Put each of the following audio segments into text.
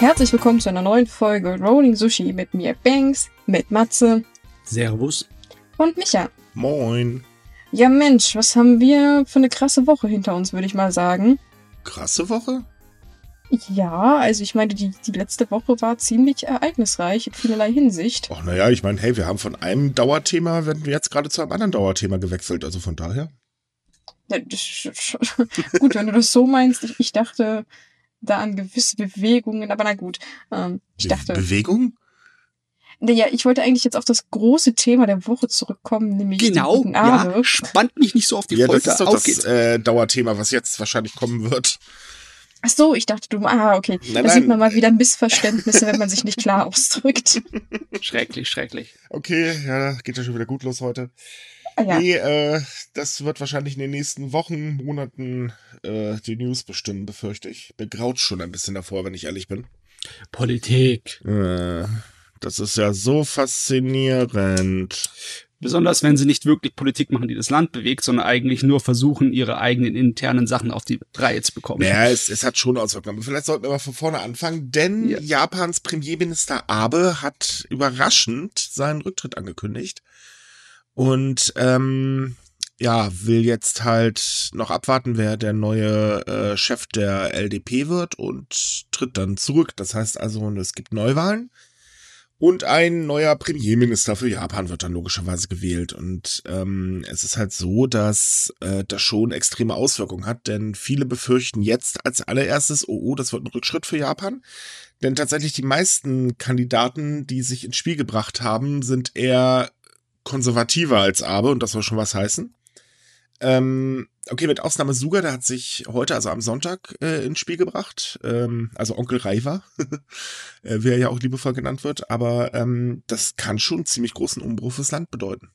Herzlich willkommen zu einer neuen Folge Rolling Sushi mit mir Banks, mit Matze Servus. und Micha. Moin. Ja Mensch, was haben wir für eine krasse Woche hinter uns, würde ich mal sagen. Krasse Woche? Ja, also ich meine, die, die letzte Woche war ziemlich ereignisreich in vielerlei Hinsicht. Ach, naja, ich meine, hey, wir haben von einem Dauerthema, werden wir jetzt gerade zu einem anderen Dauerthema gewechselt. Also von daher. Ja, das- gut, wenn du das so meinst, ich, ich dachte da an gewisse Bewegungen, aber na gut. Ähm, ich Be dachte, Bewegung? ja, ich wollte eigentlich jetzt auf das große Thema der Woche zurückkommen, nämlich die Genau, Arme. ja. Spannt mich nicht so auf die Ja, das Folter. ist doch das äh, Dauerthema, was jetzt wahrscheinlich kommen wird. Ach so, ich dachte, du, ah, okay. Nein, da sieht nein. man mal wieder Missverständnisse, wenn man sich nicht klar ausdrückt. Schrecklich, schrecklich. Okay, ja, geht ja schon wieder gut los heute. Ja. Nee, äh, das wird wahrscheinlich in den nächsten Wochen, Monaten äh, die News bestimmen, befürchte ich. Begraut schon ein bisschen davor, wenn ich ehrlich bin. Politik. Äh, das ist ja so faszinierend. Besonders wenn sie nicht wirklich Politik machen, die das Land bewegt, sondern eigentlich nur versuchen, ihre eigenen internen Sachen auf die Reihe zu bekommen. Naja, es, es hat schon Auswirkungen. Aber vielleicht sollten wir mal von vorne anfangen, denn Ja. Japans Premierminister Abe hat überraschend seinen Rücktritt angekündigt. Und ähm, ja, will jetzt halt noch abwarten, wer der neue äh, Chef der LDP wird und tritt dann zurück. Das heißt also, es gibt Neuwahlen. Und ein neuer Premierminister für Japan wird dann logischerweise gewählt. Und ähm, es ist halt so, dass äh, das schon extreme Auswirkungen hat, denn viele befürchten jetzt als allererstes, oh, oh, das wird ein Rückschritt für Japan. Denn tatsächlich die meisten Kandidaten, die sich ins Spiel gebracht haben, sind eher konservativer als Abe und das soll schon was heißen. Ähm, okay, mit Ausnahme Suga, der hat sich heute, also am Sonntag, äh, ins Spiel gebracht. Ähm, also Onkel Reiva, äh, wie er ja auch liebevoll genannt wird. Aber ähm, das kann schon ziemlich großen Umbruch fürs Land bedeuten.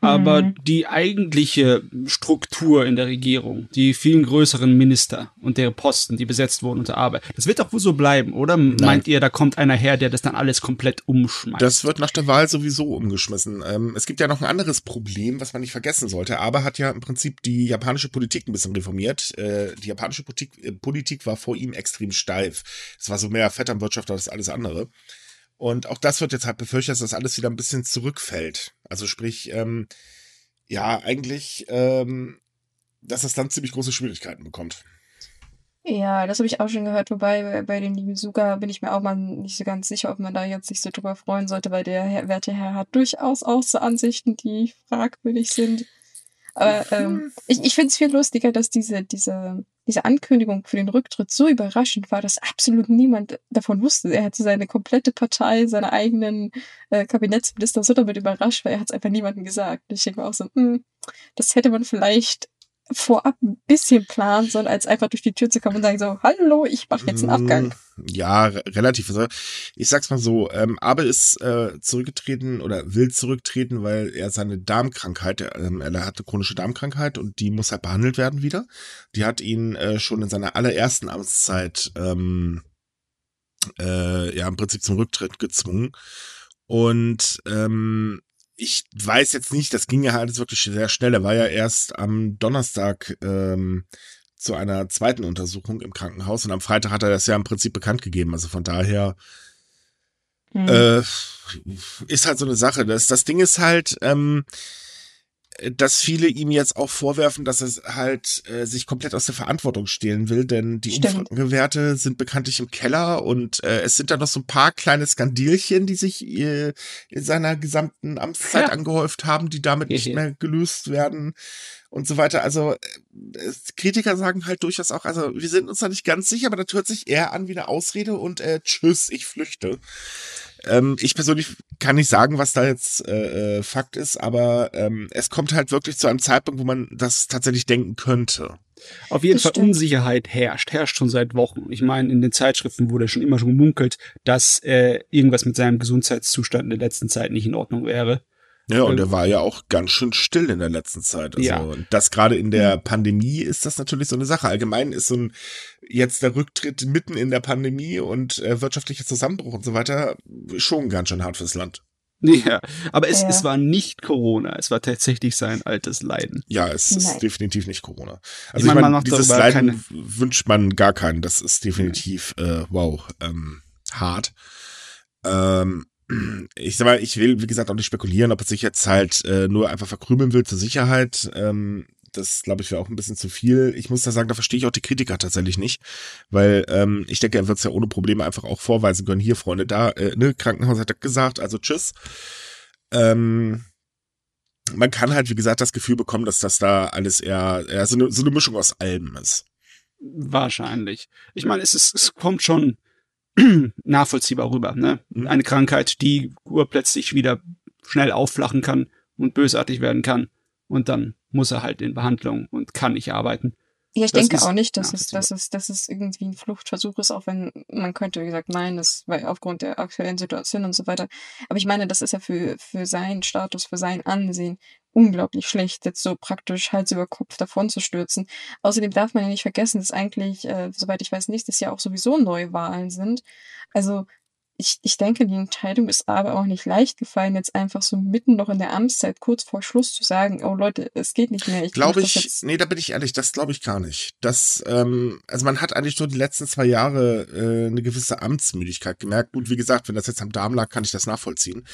Aber Mhm. die eigentliche Struktur in der Regierung, die vielen größeren Minister und deren Posten, die besetzt wurden unter Arbeit, das wird doch wohl so bleiben, oder? Meint ihr, da kommt einer her, der das dann alles komplett umschmeißt? Das wird nach der Wahl sowieso umgeschmissen. Ähm, es gibt ja noch ein anderes Problem, was man nicht vergessen sollte. Aber hat ja im Prinzip die japanische Politik ein bisschen reformiert. Äh, die japanische Politik, äh, Politik war vor ihm extrem steif. Es war so mehr Vetternwirtschaft als alles andere. Und auch das wird jetzt halt befürchtet, dass das alles wieder ein bisschen zurückfällt. Also sprich, ähm, ja, eigentlich, ähm, dass das dann ziemlich große Schwierigkeiten bekommt. Ja, das habe ich auch schon gehört, wobei bei, bei lieben Suga bin ich mir auch mal nicht so ganz sicher, ob man da jetzt sich so drüber freuen sollte, weil der Herr, werte Herr hat durchaus auch so Ansichten, die fragwürdig sind. Aber ähm, ich, ich finde es viel lustiger, dass diese, diese, diese Ankündigung für den Rücktritt so überraschend war, dass absolut niemand davon wusste. Er hatte seine komplette Partei, seine eigenen äh, Kabinettsminister so damit überrascht, weil er hat es einfach niemandem gesagt. Ich denke mir auch so, hm, das hätte man vielleicht vorab ein bisschen planen sollen, als einfach durch die Tür zu kommen und sagen so, hallo, ich mache jetzt einen Abgang. Mm, Ja, re- relativ. Also, ich sag's mal so, ähm, Abe ist äh, zurückgetreten oder will zurücktreten, weil er seine Darmkrankheit, ähm, er hatte chronische Darmkrankheit und die muss halt behandelt werden wieder. Die hat ihn äh, schon in seiner allerersten Amtszeit ähm, äh, ja im Prinzip zum Rücktritt gezwungen. Und ähm, ich weiß jetzt nicht, das ging ja alles wirklich sehr schnell. Er war ja erst am Donnerstag ähm, zu einer zweiten Untersuchung im Krankenhaus und am Freitag hat er das ja im Prinzip bekannt gegeben. Also von daher Hm. äh, ist halt so eine Sache. Das, das Ding ist halt, ähm, dass viele ihm jetzt auch vorwerfen, dass er halt äh, sich komplett aus der Verantwortung stehlen will, denn die Stimmt. Umfragewerte sind bekanntlich im Keller und äh, es sind da noch so ein paar kleine Skandilchen, die sich äh, in seiner gesamten Amtszeit Ja. angehäuft haben, die damit nicht mehr gelöst werden und so weiter. Also äh, Kritiker sagen halt durchaus auch, also wir sind uns da nicht ganz sicher, aber das hört sich eher an wie eine Ausrede und äh, tschüss, ich flüchte. Ähm, ich persönlich kann nicht sagen, was da jetzt äh, äh, Fakt ist, aber ähm, es kommt halt wirklich zu einem Zeitpunkt, wo man das tatsächlich denken könnte. Auf jeden Das Fall stimmt. Unsicherheit herrscht, herrscht schon seit Wochen. Ich meine, in den Zeitschriften wurde schon immer schon gemunkelt, dass äh, irgendwas mit seinem Gesundheitszustand in der letzten Zeit nicht in Ordnung wäre. Ja, und Ähm, er war ja auch ganz schön still in der letzten Zeit. Also Ja. und das gerade in der Pandemie ist das natürlich so eine Sache. Allgemein ist so ein jetzt der Rücktritt mitten in der Pandemie und äh, wirtschaftlicher Zusammenbruch und so weiter schon ganz schön hart fürs Land. Ja, aber es, Ja. es war nicht Corona, es war tatsächlich sein altes Leiden. Ja, es Nein. ist definitiv nicht Corona. Ich Also ich meine, meine, man macht dieses Leiden keine- wünscht man gar keinen. Das ist definitiv äh, wow. Ähm, hart. Ähm, ich sag mal, ich will, wie gesagt, auch nicht spekulieren, ob es sich jetzt halt äh, nur einfach verkrümeln will zur Sicherheit. Ähm, das, glaube ich, wäre auch ein bisschen zu viel. Ich muss da sagen, da verstehe ich auch die Kritiker tatsächlich nicht, weil ähm, ich denke, er wird es ja ohne Probleme einfach auch vorweisen können. Hier, Freunde, da, äh, ne, Krankenhaus hat gesagt, also tschüss. Ähm, man kann halt, wie gesagt, das Gefühl bekommen, dass das da alles eher, eher so, eine, so eine Mischung aus allem ist. Wahrscheinlich. Ich meine, es, ist, es kommt schon nachvollziehbar rüber. Ne? Mhm. Eine Krankheit, die urplötzlich wieder schnell aufflachen kann und bösartig werden kann. Und dann muss er halt in Behandlung und kann nicht arbeiten. Ja, ich das denke auch nicht, dass es, dass es, dass es irgendwie ein Fluchtversuch ist, auch wenn man könnte, wie gesagt, meinen, das weil aufgrund der aktuellen Situation und so weiter. Aber ich meine, das ist ja für, für seinen Status, für sein Ansehen unglaublich schlecht, jetzt so praktisch Hals über Kopf davon zu stürzen. Außerdem darf man ja nicht vergessen, dass eigentlich, äh, soweit ich weiß, nächstes Jahr auch sowieso Neuwahlen sind. Also ich, ich denke, die Entscheidung ist aber auch nicht leicht gefallen, jetzt einfach so mitten noch in der Amtszeit, kurz vor Schluss zu sagen, oh Leute, es geht nicht mehr. Ich glaube ich, nee, da bin ich ehrlich, das glaube ich gar nicht. Das, ähm, also man hat eigentlich nur die letzten zwei Jahre äh, eine gewisse Amtsmüdigkeit gemerkt. Gut, wie gesagt, wenn das jetzt am Darm lag, kann ich das nachvollziehen.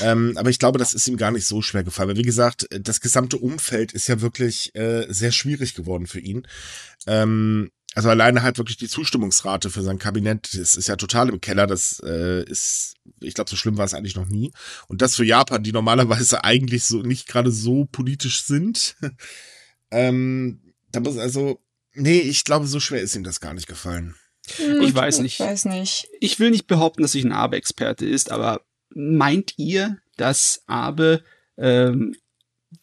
ähm, aber ich glaube, das ist ihm gar nicht so schwer gefallen. Weil wie gesagt, das gesamte Umfeld ist ja wirklich äh, sehr schwierig geworden für ihn. Ähm, also alleine halt wirklich die Zustimmungsrate für sein Kabinett ist, ist ja total im Keller. Das äh, ist, ich glaube, so schlimm war es eigentlich noch nie. Und das für Japan, die normalerweise eigentlich so nicht gerade so politisch sind. ähm, da muss also, nee, ich glaube, so schwer ist ihm das gar nicht gefallen. Hm, ich weiß nicht. Ich weiß nicht. Ich will nicht behaupten, dass ich ein Abe-Experte ist, aber meint ihr, dass Abe ähm,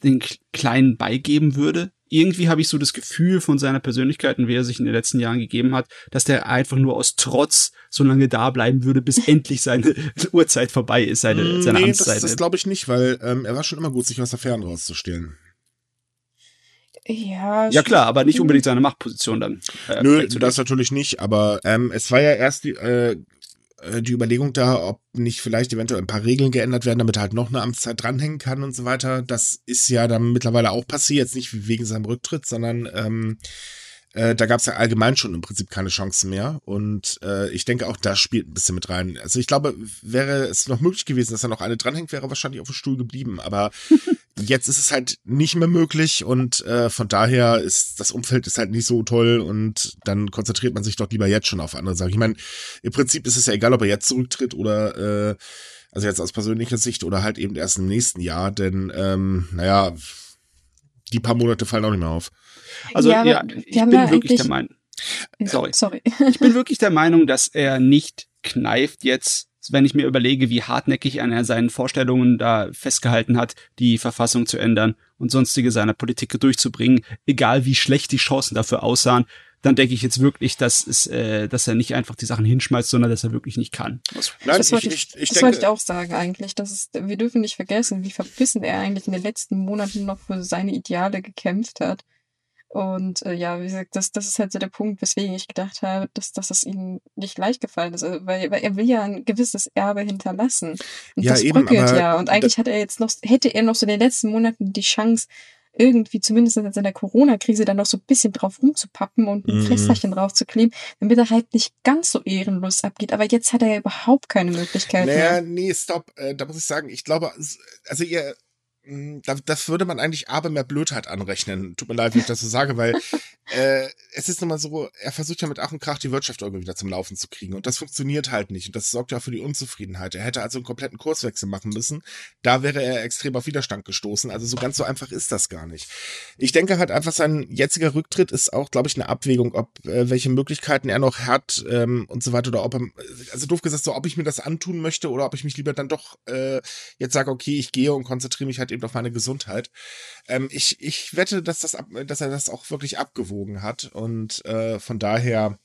den Kleinen beigeben würde? Irgendwie habe ich so das Gefühl von seiner Persönlichkeit und wie er sich in den letzten Jahren gegeben hat, dass der einfach nur aus Trotz so lange da bleiben würde, bis endlich seine Uhrzeit vorbei ist, seine, mm, seine nee, Amtszeit. Das, das glaube ich nicht, weil ähm, er war schon immer gut, sich aus der Ferne rauszustehlen. Ja, ja klar, aber nicht unbedingt seine Machtposition dann. Äh, Nö, das natürlich nicht, aber ähm, es war ja erst die, äh, äh, die Überlegung da, ob nicht vielleicht eventuell ein paar Regeln geändert werden, damit er halt noch eine Amtszeit dranhängen kann und so weiter. Das ist ja dann mittlerweile auch passiert, jetzt nicht wegen seinem Rücktritt, sondern ähm, äh, da gab es ja allgemein schon im Prinzip keine Chancen mehr. Und äh, ich denke, auch das spielt ein bisschen mit rein. Also ich glaube, wäre es noch möglich gewesen, dass er noch eine dranhängt, wäre er wahrscheinlich auf dem Stuhl geblieben. Aber jetzt ist es halt nicht mehr möglich und äh, von daher ist das Umfeld ist halt nicht so toll und dann konzentriert man sich doch lieber jetzt schon auf andere Sachen. Ich meine, im Prinzip ist es ja egal, ob er jetzt zurücktritt oder äh, also jetzt aus persönlicher Sicht oder halt eben erst im nächsten Jahr, denn ähm, naja, die paar Monate fallen auch nicht mehr auf. Also ja, ja ich bin ja wirklich der Meinung. Sorry. Sorry. ich bin wirklich der Meinung, dass er nicht kneift jetzt, wenn ich mir überlege, wie hartnäckig er an seinen Vorstellungen da festgehalten hat, die Verfassung zu ändern und sonstige seiner Politik durchzubringen, egal wie schlecht die Chancen dafür aussahen, dann denke ich jetzt wirklich, dass, es, äh, dass er nicht einfach die Sachen hinschmeißt, sondern dass er wirklich nicht kann. Nein, das wollte ich, ich, ich, das wollte ich auch sagen eigentlich. Das ist, wir dürfen nicht vergessen, wie verbissen er eigentlich in den letzten Monaten noch für seine Ideale gekämpft hat. Und äh, ja, wie gesagt, das, das ist halt so der Punkt, weswegen ich gedacht habe, dass, dass es ihm nicht leicht gefallen ist. Also, weil, weil er will ja ein gewisses Erbe hinterlassen. Und ja, das eben, bröckelt ja. Und eigentlich hat er jetzt noch, hätte er noch so in den letzten Monaten die Chance, irgendwie zumindest in der Corona-Krise dann noch so ein bisschen drauf rumzupappen und ein mhm. Pflasterchen drauf zu kleben, damit er halt nicht ganz so ehrenlos abgeht. Aber jetzt hat er ja überhaupt keine Möglichkeit naja, mehr. Nee, stopp. Äh, da muss ich sagen, ich glaube, also ihr das würde man eigentlich aber mehr Blödheit anrechnen. Tut mir leid, wenn ich das so sage, weil äh, es ist nun mal so, er versucht ja mit Ach und Krach die Wirtschaft irgendwie wieder zum Laufen zu kriegen. Und das funktioniert halt nicht. Und das sorgt ja auch für die Unzufriedenheit. Er hätte also einen kompletten Kurswechsel machen müssen. Da wäre er extrem auf Widerstand gestoßen. Also so ganz so einfach ist das gar nicht. Ich denke halt einfach, sein jetziger Rücktritt ist auch, glaube ich, eine Abwägung, ob äh, welche Möglichkeiten er noch hat ähm, und so weiter. Oder ob er, also doof gesagt, so ob ich mir das antun möchte oder ob ich mich lieber dann doch äh, jetzt sage, okay, ich gehe und konzentriere mich halt eben auf meine Gesundheit. Ähm, ich, ich wette, dass, das, dass er das auch wirklich abgewogen hat und äh, von daher.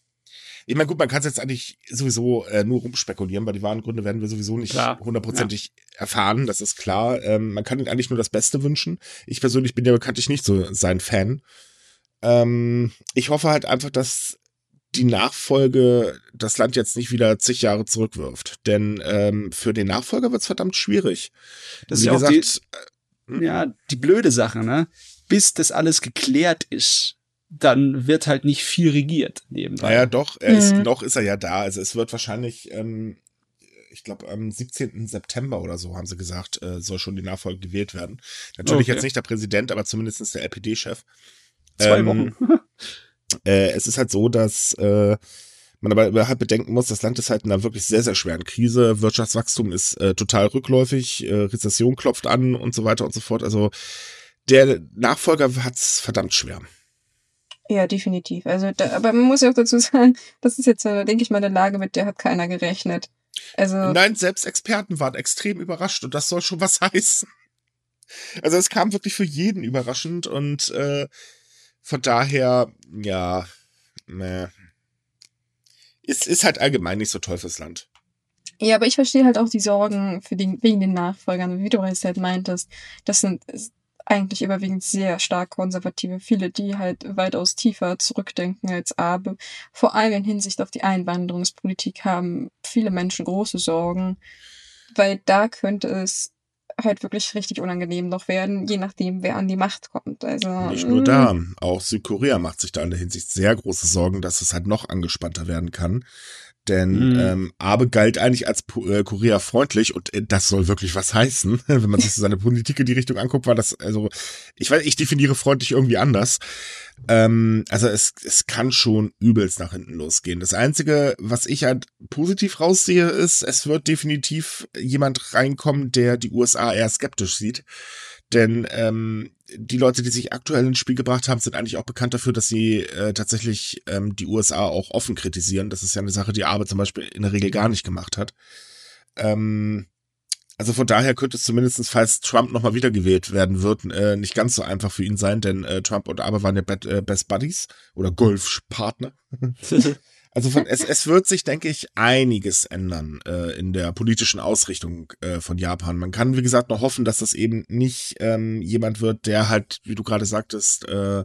Ich meine, gut, man kann es jetzt eigentlich sowieso äh, nur rumspekulieren, weil die wahren Gründe werden wir sowieso nicht hundertprozentig ja. erfahren, das ist klar. Ähm, man kann ihm eigentlich nur das Beste wünschen. Ich persönlich bin ja bekanntlich nicht so sein Fan. Ähm, ich hoffe halt einfach, dass die Nachfolge das Land jetzt nicht wieder zig Jahre zurückwirft. Denn ähm, für den Nachfolger wird es verdammt schwierig. Das Wie ist ja gesagt, die, ja, die blöde Sache, ne? Bis das alles geklärt ist, dann wird halt nicht viel regiert nebenbei. Naja, doch, er ist, mhm. noch ist er ja da. Also es wird wahrscheinlich, ähm, ich glaube, am 17. September oder so haben sie gesagt, äh, soll schon die Nachfolge gewählt werden. Natürlich okay. jetzt nicht der Präsident, aber zumindest der LPD-Chef. Zwei ähm, Wochen. äh, es ist halt so, dass äh, man aber halt bedenken muss, das Land ist halt in einer wirklich sehr, sehr schweren Krise. Wirtschaftswachstum ist äh, total rückläufig, äh, Rezession klopft an und so weiter und so fort. Also der Nachfolger hat's verdammt schwer. Ja, definitiv. Also, da, aber man muss ja auch dazu sagen, das ist jetzt, denke ich mal, eine Lage, mit der hat keiner gerechnet. Also Nein, selbst Experten waren extrem überrascht und das soll schon was heißen. Also es kam wirklich für jeden überraschend und äh, von daher, ja, ne, ist, ist halt allgemein nicht so toll. Ja, aber ich verstehe halt auch die Sorgen für den, wegen den Nachfolgern, wie du es halt meintest. Das sind eigentlich überwiegend sehr stark konservative, viele, die halt weitaus tiefer zurückdenken als Abe. Vor allem in Hinsicht auf die Einwanderungspolitik haben viele Menschen große Sorgen, weil da könnte es halt wirklich richtig unangenehm noch werden, je nachdem, wer an die Macht kommt. Also nicht nur da, mm. auch Südkorea macht sich da in der Hinsicht sehr große Sorgen, dass es halt noch angespannter werden kann. Denn mhm. ähm, Abe galt eigentlich als äh, Korea freundlich und äh, das soll wirklich was heißen. Wenn man sich so seine Politik in die Richtung anguckt, war das, also, ich weiß, ich definiere freundlich irgendwie anders. Ähm, also es, es kann schon übelst nach hinten losgehen. Das Einzige, was ich halt positiv raussehe, ist, es wird definitiv jemand reinkommen, der die USA eher skeptisch sieht. Denn ähm, die Leute, die sich aktuell ins Spiel gebracht haben, sind eigentlich auch bekannt dafür, dass sie äh, tatsächlich ähm, die USA auch offen kritisieren. Das ist ja eine Sache, die Abe zum Beispiel in der Regel gar nicht gemacht hat. Ähm, also von daher könnte es zumindest, falls Trump nochmal wiedergewählt werden wird, äh, nicht ganz so einfach für ihn sein, denn äh, Trump und Abe waren ja äh, Best Buddies oder Golfpartner. Also von, es, es wird sich, denke ich, einiges ändern äh, in der politischen Ausrichtung äh, von Japan. Man kann, wie gesagt, noch hoffen, dass das eben nicht ähm, jemand wird, der halt, wie du gerade sagtest, äh,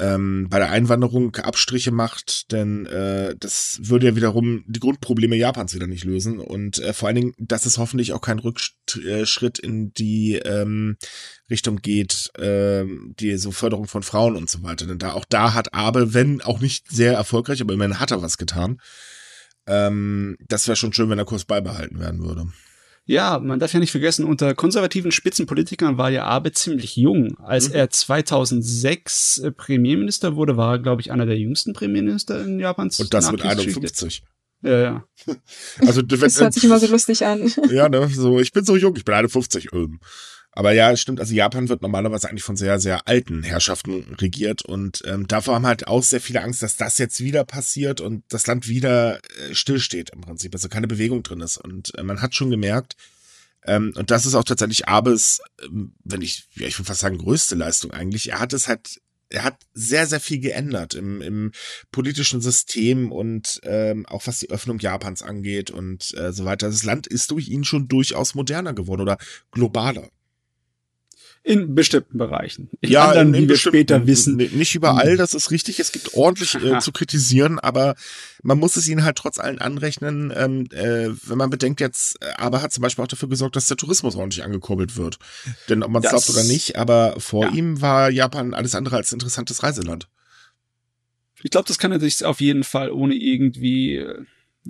ähm, bei der Einwanderung Abstriche macht, denn äh, das würde ja wiederum die Grundprobleme Japans wieder nicht lösen. Und äh, vor allen Dingen, dass es hoffentlich auch kein Rückschritt in die ähm, Richtung geht, äh, die so Förderung von Frauen und so weiter. Denn da auch da hat Abe, wenn auch nicht sehr erfolgreich, aber immerhin hat er was getan. Ähm, das wäre schon schön, wenn der Kurs beibehalten werden würde. Ja, man darf ja nicht vergessen, unter konservativen Spitzenpolitikern war ja Abe ziemlich jung. Als mhm. er 2006 äh, Premierminister wurde, war er, glaube ich, einer der jüngsten Premierminister in Japans Und das mit 51. Ja, ja. Also, das hört sich immer so lustig an. Ja, ne, so, ich bin so jung, ich bin 51. Ähm. Aber ja, stimmt, also Japan wird normalerweise eigentlich von sehr, sehr alten Herrschaften regiert und ähm, davor haben halt auch sehr viele Angst, dass das jetzt wieder passiert und das Land wieder äh, stillsteht im Prinzip, also keine Bewegung drin ist. Und äh, man hat schon gemerkt, ähm, und das ist auch tatsächlich Abes, ähm, wenn ich, ja, ich würde fast sagen, größte Leistung eigentlich. Er hat es halt er hat sehr, sehr viel geändert im, im politischen System und ähm, auch was die Öffnung Japans angeht und äh, so weiter. Das Land ist durch ihn schon durchaus moderner geworden oder globaler. In bestimmten Bereichen. In ja, anderen, in, in wie wir später wissen. Nicht überall, das ist richtig. Es gibt ordentlich äh, zu kritisieren, aber man muss es ihnen halt trotz allen anrechnen. Ähm, äh, wenn man bedenkt jetzt, äh, aber hat zum Beispiel auch dafür gesorgt, dass der Tourismus ordentlich angekurbelt wird. Denn ob man es glaubt oder nicht, aber vor ja. ihm war Japan alles andere als interessantes Reiseland. Ich glaube, das kann er sich auf jeden Fall ohne irgendwie äh,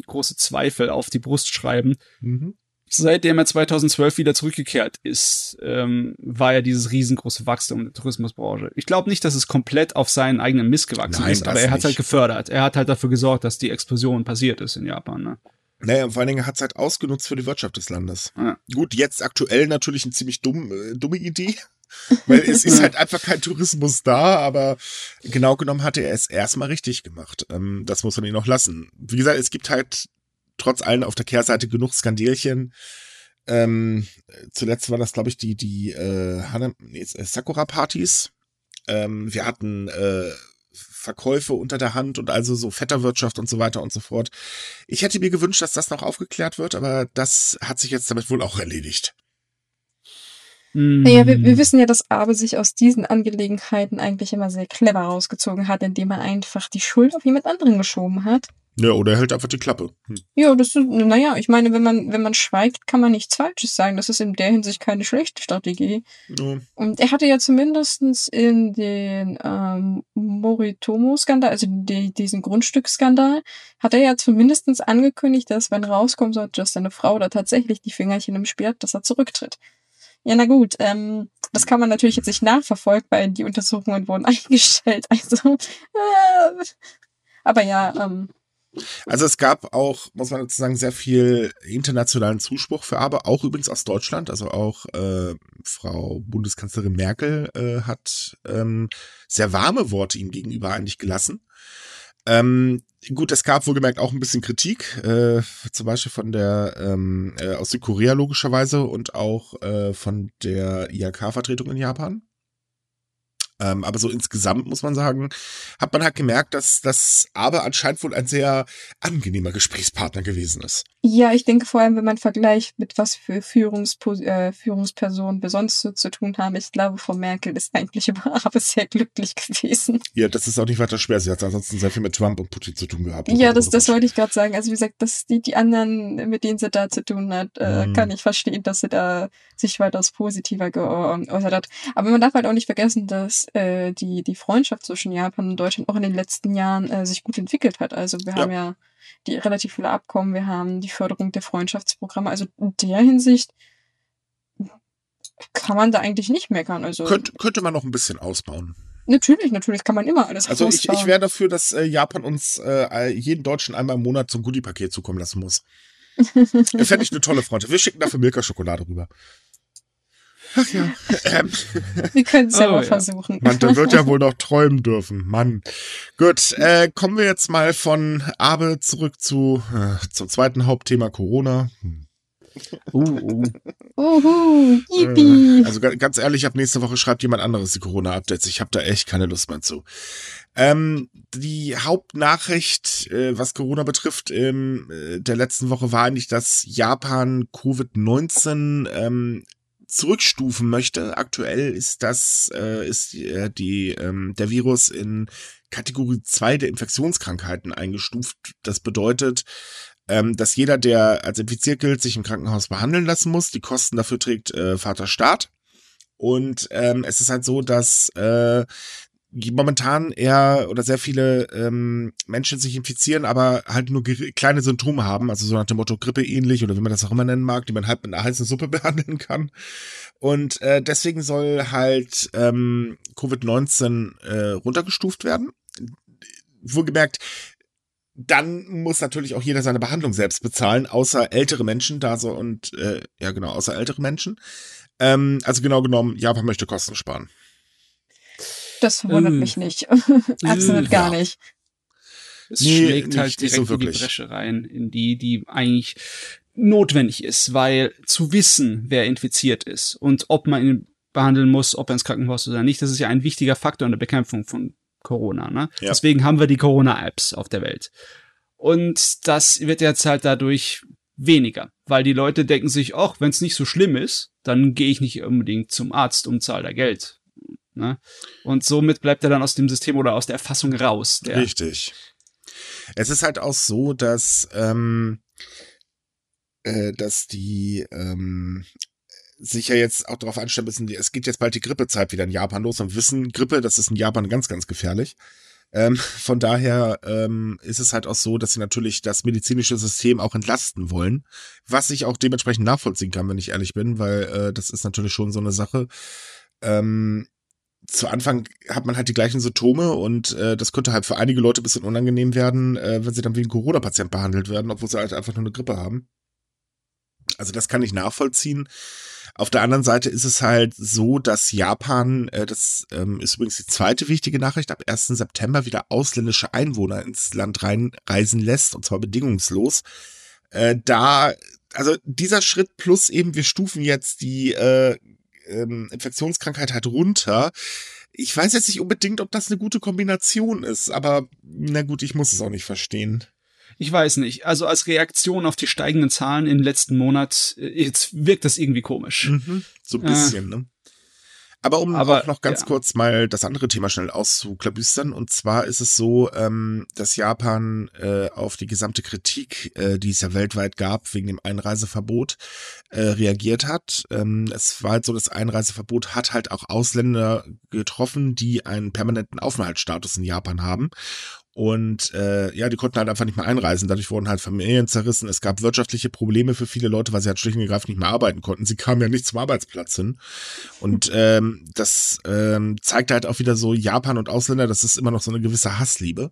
große Zweifel auf die Brust schreiben. Mhm seitdem er 2012 wieder zurückgekehrt ist, ähm, war ja dieses riesengroße Wachstum der Tourismusbranche. Ich glaube nicht, dass es komplett auf seinen eigenen Mist gewachsen Nein, ist, aber er hat halt gefördert. Er hat halt dafür gesorgt, dass die Explosion passiert ist in Japan. Ne? Naja, und vor allen Dingen hat es halt ausgenutzt für die Wirtschaft des Landes. Ja. Gut, jetzt aktuell natürlich eine ziemlich dumm, äh, dumme Idee. Weil es ist halt einfach kein Tourismus da, aber genau genommen hatte er es erstmal richtig gemacht. Ähm, das muss man ihn noch lassen. Wie gesagt, es gibt halt trotz allem auf der Kehrseite genug Skandelchen. Ähm, zuletzt war das, glaube ich, die, die äh, nee, äh, Sakura-Partys. Ähm, wir hatten äh, Verkäufe unter der Hand und also so Vetterwirtschaft und so weiter und so fort. Ich hätte mir gewünscht, dass das noch aufgeklärt wird, aber das hat sich jetzt damit wohl auch erledigt. Naja, wir, wir wissen ja, dass Abe sich aus diesen Angelegenheiten eigentlich immer sehr clever rausgezogen hat, indem er einfach die Schuld auf jemand anderen geschoben hat. Ja, oder er hält einfach die Klappe. Hm. Ja, das ist, naja, ich meine, wenn man, wenn man schweigt, kann man nichts Falsches sagen. Das ist in der Hinsicht keine schlechte Strategie. Ja. Und er hatte ja zumindestens in den ähm, Moritomo-Skandal, also die, diesen Grundstücksskandal, hat er ja zumindestens angekündigt, dass wenn rauskommen sollte, dass seine Frau da tatsächlich die Fingerchen im Spiel hat, dass er zurücktritt. Ja, na gut, ähm, das kann man natürlich jetzt nicht nachverfolgen, weil die Untersuchungen wurden eingestellt. Also, äh, aber ja, ähm, also es gab auch, muss man dazu sagen, sehr viel internationalen Zuspruch für Aber, auch übrigens aus Deutschland. Also auch äh, Frau Bundeskanzlerin Merkel äh, hat ähm, sehr warme Worte ihm gegenüber eigentlich gelassen. Ähm, gut, es gab wohlgemerkt auch ein bisschen Kritik, äh, zum Beispiel von der ähm, äh, aus Südkorea logischerweise und auch äh, von der IHK-Vertretung in Japan. Ähm, aber so insgesamt muss man sagen, hat man halt gemerkt, dass das aber anscheinend wohl ein sehr angenehmer Gesprächspartner gewesen ist. Ja, ich denke vor allem, wenn man vergleicht, mit was für Führungspo äh, Führungspersonen wir sonst so zu tun haben. Ich glaube, Frau Merkel ist eigentlich über aber sehr glücklich gewesen. Ja, das ist auch nicht weiter schwer. Sie hat ansonsten sehr viel mit Trump und Putin zu tun gehabt. Ja, das, das wollte ich gerade sagen. Also wie gesagt, dass die, die anderen, mit denen sie da zu tun hat, äh, mhm. kann ich verstehen, dass sie da sich weitaus positiver geäußert hat. Aber man darf halt auch nicht vergessen, dass äh, die, die Freundschaft zwischen Japan und Deutschland auch in den letzten Jahren äh, sich gut entwickelt hat. Also wir ja. haben ja die relativ viele Abkommen, wir haben die Förderung der Freundschaftsprogramme. Also in der Hinsicht kann man da eigentlich nicht meckern. Also könnte, könnte man noch ein bisschen ausbauen. Natürlich, natürlich kann man immer alles Also ich, ich wäre dafür, dass äh, Japan uns äh, jeden Deutschen einmal im Monat zum Goodie-Paket zukommen lassen muss. Fände ich eine tolle Freundschaft. Wir schicken dafür Milka-Schokolade rüber. Ach ja. Ähm. Wir können es ja oh, mal ja. versuchen. Man, der wird ja wohl noch träumen dürfen. Mann. Gut, äh, kommen wir jetzt mal von Abe zurück zu äh, zum zweiten Hauptthema Corona. Hm. Uh, uh. Uhu, yippie. Äh, also ganz ehrlich, ab nächste Woche schreibt jemand anderes die Corona-Updates. Ich habe da echt keine Lust mehr zu. Ähm, die Hauptnachricht, äh, was Corona betrifft, ähm, äh, der letzten Woche war eigentlich, dass Japan Covid-19 ähm, zurückstufen möchte. Aktuell ist das, äh, ist äh, die, ähm, der Virus in Kategorie 2 der Infektionskrankheiten eingestuft. Das bedeutet, ähm, dass jeder, der als infiziert gilt, sich im Krankenhaus behandeln lassen muss. Die Kosten dafür trägt äh, Vater Staat. Und ähm, es ist halt so, dass äh, momentan eher oder sehr viele ähm, Menschen sich infizieren, aber halt nur kleine Symptome haben, also so nach dem Motto Grippe ähnlich oder wie man das auch immer nennen mag, die man halt mit einer heißen Suppe behandeln kann. Und äh, deswegen soll halt ähm, Covid-19 äh, runtergestuft werden. Wohlgemerkt, dann muss natürlich auch jeder seine Behandlung selbst bezahlen, außer ältere Menschen, da so und äh, ja genau, außer ältere Menschen. Ähm, also genau genommen, Japan möchte Kosten sparen. Das verwundert äh. mich nicht. Absolut äh, gar ja. nicht. Es nee, schlägt halt direkt so in die Bresche rein, in die, die eigentlich notwendig ist, weil zu wissen, wer infiziert ist und ob man ihn behandeln muss, ob er ins Krankenhaus oder nicht, das ist ja ein wichtiger Faktor in der Bekämpfung von Corona. Ne? Ja. Deswegen haben wir die Corona-Apps auf der Welt. Und das wird jetzt halt dadurch weniger, weil die Leute denken sich, ach, wenn es nicht so schlimm ist, dann gehe ich nicht unbedingt zum Arzt und zahle da Geld. Ne? Und somit bleibt er dann aus dem System oder aus der Erfassung raus. Der Richtig. Es ist halt auch so, dass, ähm, äh, dass die ähm, sich ja jetzt auch darauf einstellen müssen, es geht jetzt bald die Grippezeit wieder in Japan los und wissen, Grippe, das ist in Japan ganz, ganz gefährlich. Ähm, von daher ähm, ist es halt auch so, dass sie natürlich das medizinische System auch entlasten wollen, was ich auch dementsprechend nachvollziehen kann, wenn ich ehrlich bin, weil äh, das ist natürlich schon so eine Sache. Ähm, zu Anfang hat man halt die gleichen Symptome und äh, das könnte halt für einige Leute ein bisschen unangenehm werden, äh, wenn sie dann wie ein Corona-Patient behandelt werden, obwohl sie halt einfach nur eine Grippe haben. Also das kann ich nachvollziehen. Auf der anderen Seite ist es halt so, dass Japan, äh, das ähm, ist übrigens die zweite wichtige Nachricht, ab 1. September wieder ausländische Einwohner ins Land reinreisen lässt, und zwar bedingungslos. Äh, da, also dieser Schritt plus eben, wir stufen jetzt die äh, ähm, Infektionskrankheit halt runter. Ich weiß jetzt nicht unbedingt, ob das eine gute Kombination ist, aber na gut, ich muss es auch nicht verstehen. Ich weiß nicht. Also als Reaktion auf die steigenden Zahlen im letzten Monat, äh, jetzt wirkt das irgendwie komisch. Mhm, so ein bisschen, äh. ne? Aber um Aber, auch noch ganz ja. kurz mal das andere Thema schnell auszuklabüstern. Und zwar ist es so, ähm, dass Japan äh, auf die gesamte Kritik, äh, die es ja weltweit gab, wegen dem Einreiseverbot, äh, reagiert hat. Ähm, es war halt so, das Einreiseverbot hat halt auch Ausländer getroffen, die einen permanenten Aufenthaltsstatus in Japan haben. Und äh, ja, die konnten halt einfach nicht mehr einreisen. Dadurch wurden halt Familien zerrissen. Es gab wirtschaftliche Probleme für viele Leute, weil sie halt schlicht und ergreifend nicht mehr arbeiten konnten. Sie kamen ja nicht zum Arbeitsplatz hin. Und ähm, das ähm, zeigt halt auch wieder so Japan und Ausländer, das ist immer noch so eine gewisse Hassliebe.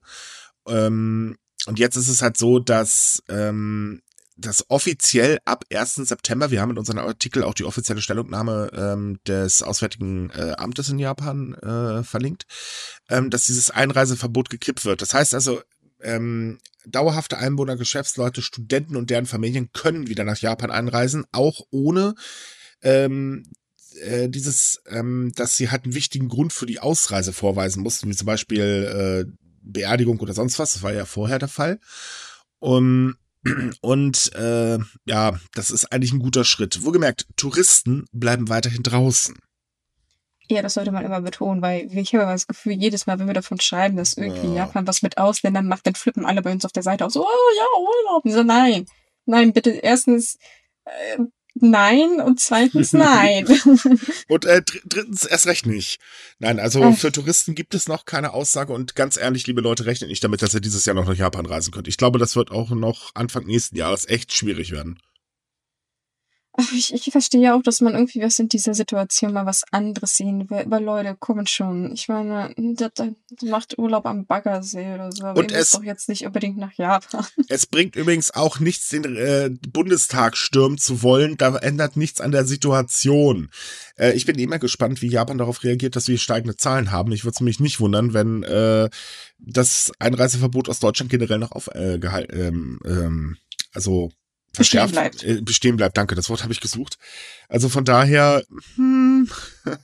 Ähm, und jetzt ist es halt so, dass ähm, das offiziell ab 1. September, wir haben in unserem Artikel auch die offizielle Stellungnahme ähm, des Auswärtigen äh, Amtes in Japan äh, verlinkt, ähm, dass dieses Einreiseverbot gekippt wird. Das heißt also, ähm, dauerhafte Einwohner, Geschäftsleute, Studenten und deren Familien können wieder nach Japan einreisen, auch ohne ähm, äh, dieses, ähm, dass sie halt einen wichtigen Grund für die Ausreise vorweisen mussten, wie zum Beispiel äh, Beerdigung oder sonst was. Das war ja vorher der Fall. Um, und äh, ja, das ist eigentlich ein guter Schritt. Wohlgemerkt, Touristen bleiben weiterhin draußen. Ja, das sollte man immer betonen, weil ich habe das Gefühl, jedes Mal, wenn wir davon schreiben, dass irgendwie ja. Japan was mit Ausländern macht, dann flippen alle bei uns auf der Seite auf so, oh ja, Urlaub. Und so, nein, nein, bitte erstens äh, nein und zweitens nein. und äh, drittens erst recht nicht. Nein, also Ach. für Touristen gibt es noch keine Aussage und ganz ehrlich, liebe Leute, rechnet nicht damit, dass ihr dieses Jahr noch nach Japan reisen könnt. Ich glaube, das wird auch noch Anfang nächsten Jahres echt schwierig werden. Ich, ich verstehe ja auch, dass man irgendwie was in dieser Situation mal was anderes sehen will. Aber Leute, kommen schon. Ich meine, das, das macht Urlaub am Baggersee oder so. Aber Und es doch jetzt nicht unbedingt nach Japan. Es bringt übrigens auch nichts, den äh, Bundestag stürmen zu wollen. Da ändert nichts an der Situation. Äh, ich bin immer gespannt, wie Japan darauf reagiert, dass wir steigende Zahlen haben. Ich würde es mich nicht wundern, wenn äh, das Einreiseverbot aus Deutschland generell noch auf äh, ähm, ähm, also bestehen bleibt. Äh, bestehen bleibt, danke, das Wort habe ich gesucht. Also von daher, hm.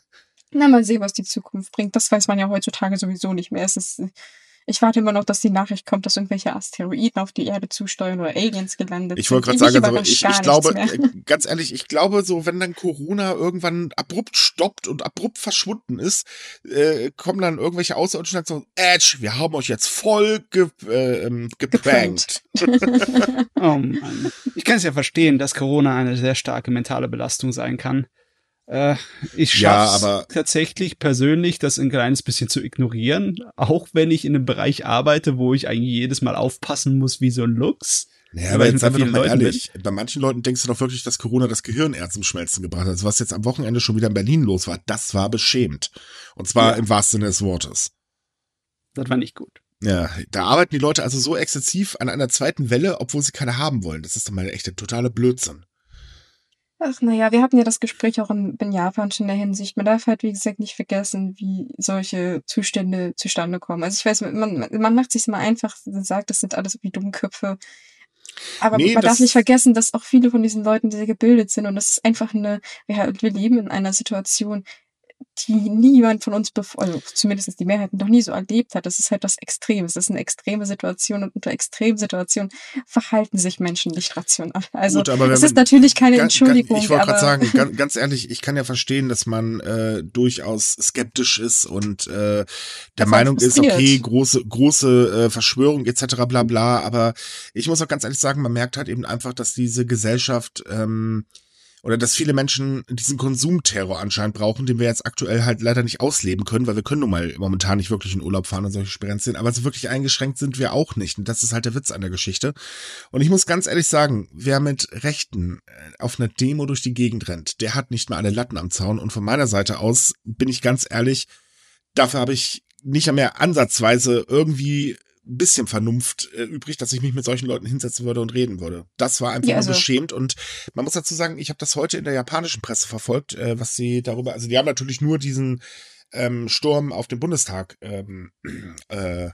Na, mal sehen, was die Zukunft bringt. Das weiß man ja heutzutage sowieso nicht mehr. Es ist ich warte immer noch, dass die Nachricht kommt, dass irgendwelche Asteroiden auf die Erde zusteuern oder Aliens gelandet ich wollte gerade sagen, also ich, ich glaube, äh, ganz ehrlich, ich glaube, so wenn dann Corona irgendwann abrupt stoppt und abrupt verschwunden ist, äh, kommen dann irgendwelche Außerirdischen und so, Edge, wir haben euch jetzt voll ge, äh, ähm, geprankt. oh Mann. Ich kann es ja verstehen, dass Corona eine sehr starke mentale Belastung sein kann. Äh, ich schaffe ja, tatsächlich persönlich, das ein kleines bisschen zu ignorieren, auch wenn ich in einem Bereich arbeite, wo ich eigentlich jedes Mal aufpassen muss wie so ein Lux. Naja, aber jetzt seien wir doch mal ehrlich. Bin. Bei manchen Leuten denkst du doch wirklich, dass Corona das Gehirnerz zum Schmelzen gebracht hat. Also was jetzt am Wochenende schon wieder in Berlin los war, das war beschämt. Und zwar ja. im wahrsten Sinne des Wortes. Das war nicht gut. Ja, da arbeiten die Leute also so exzessiv an einer zweiten Welle, obwohl sie keine haben wollen. Das ist doch mal echt der totale Blödsinn. Ach, naja, wir hatten ja das Gespräch auch in, in Japan schon in der Hinsicht. Man darf halt, wie gesagt, nicht vergessen, wie solche Zustände zustande kommen. Also ich weiß, man, man macht sich immer einfach, sagt, das sind alles wie Dummköpfe. Aber nee, man darf nicht vergessen, dass auch viele von diesen Leuten sehr gebildet sind und das ist einfach eine, wir, wir leben in einer Situation, die niemand von uns, also zumindest die Mehrheit noch nie so erlebt hat. Das ist halt was Extremes. Das ist eine extreme Situation und unter extremen Situationen verhalten sich Menschen nicht rational. Also Gut, das ist natürlich keine ganz, Entschuldigung. ich wollte gerade sagen, ganz, ganz, ehrlich, ich kann ja verstehen, dass man äh, durchaus skeptisch ist und äh, der Meinung ist, okay, große, große äh, Verschwörung etc. bla bla. Aber ich muss auch ganz ehrlich sagen, man merkt halt eben einfach, dass diese Gesellschaft ähm, oder dass viele Menschen diesen Konsumterror anscheinend brauchen, den wir jetzt aktuell halt leider nicht ausleben können, weil wir können nun mal momentan nicht wirklich in Urlaub fahren und solche Sperren sind, aber so wirklich eingeschränkt sind wir auch nicht. Und das ist halt der Witz an der Geschichte. Und ich muss ganz ehrlich sagen, wer mit Rechten äh, auf einer Demo durch die Gegend rennt, der hat nicht mal alle Latten am Zaun. Und von meiner Seite aus bin ich ganz ehrlich, dafür habe ich nicht mehr ansatzweise irgendwie bisschen Vernunft äh, übrig, dass ich mich mit solchen Leuten hinsetzen würde und reden würde. Das war einfach ja, also. beschämt und man muss dazu sagen, ich habe das heute in der japanischen Presse verfolgt, äh, was sie darüber, also die haben natürlich nur diesen ähm, Sturm auf den Bundestag ähm, äh,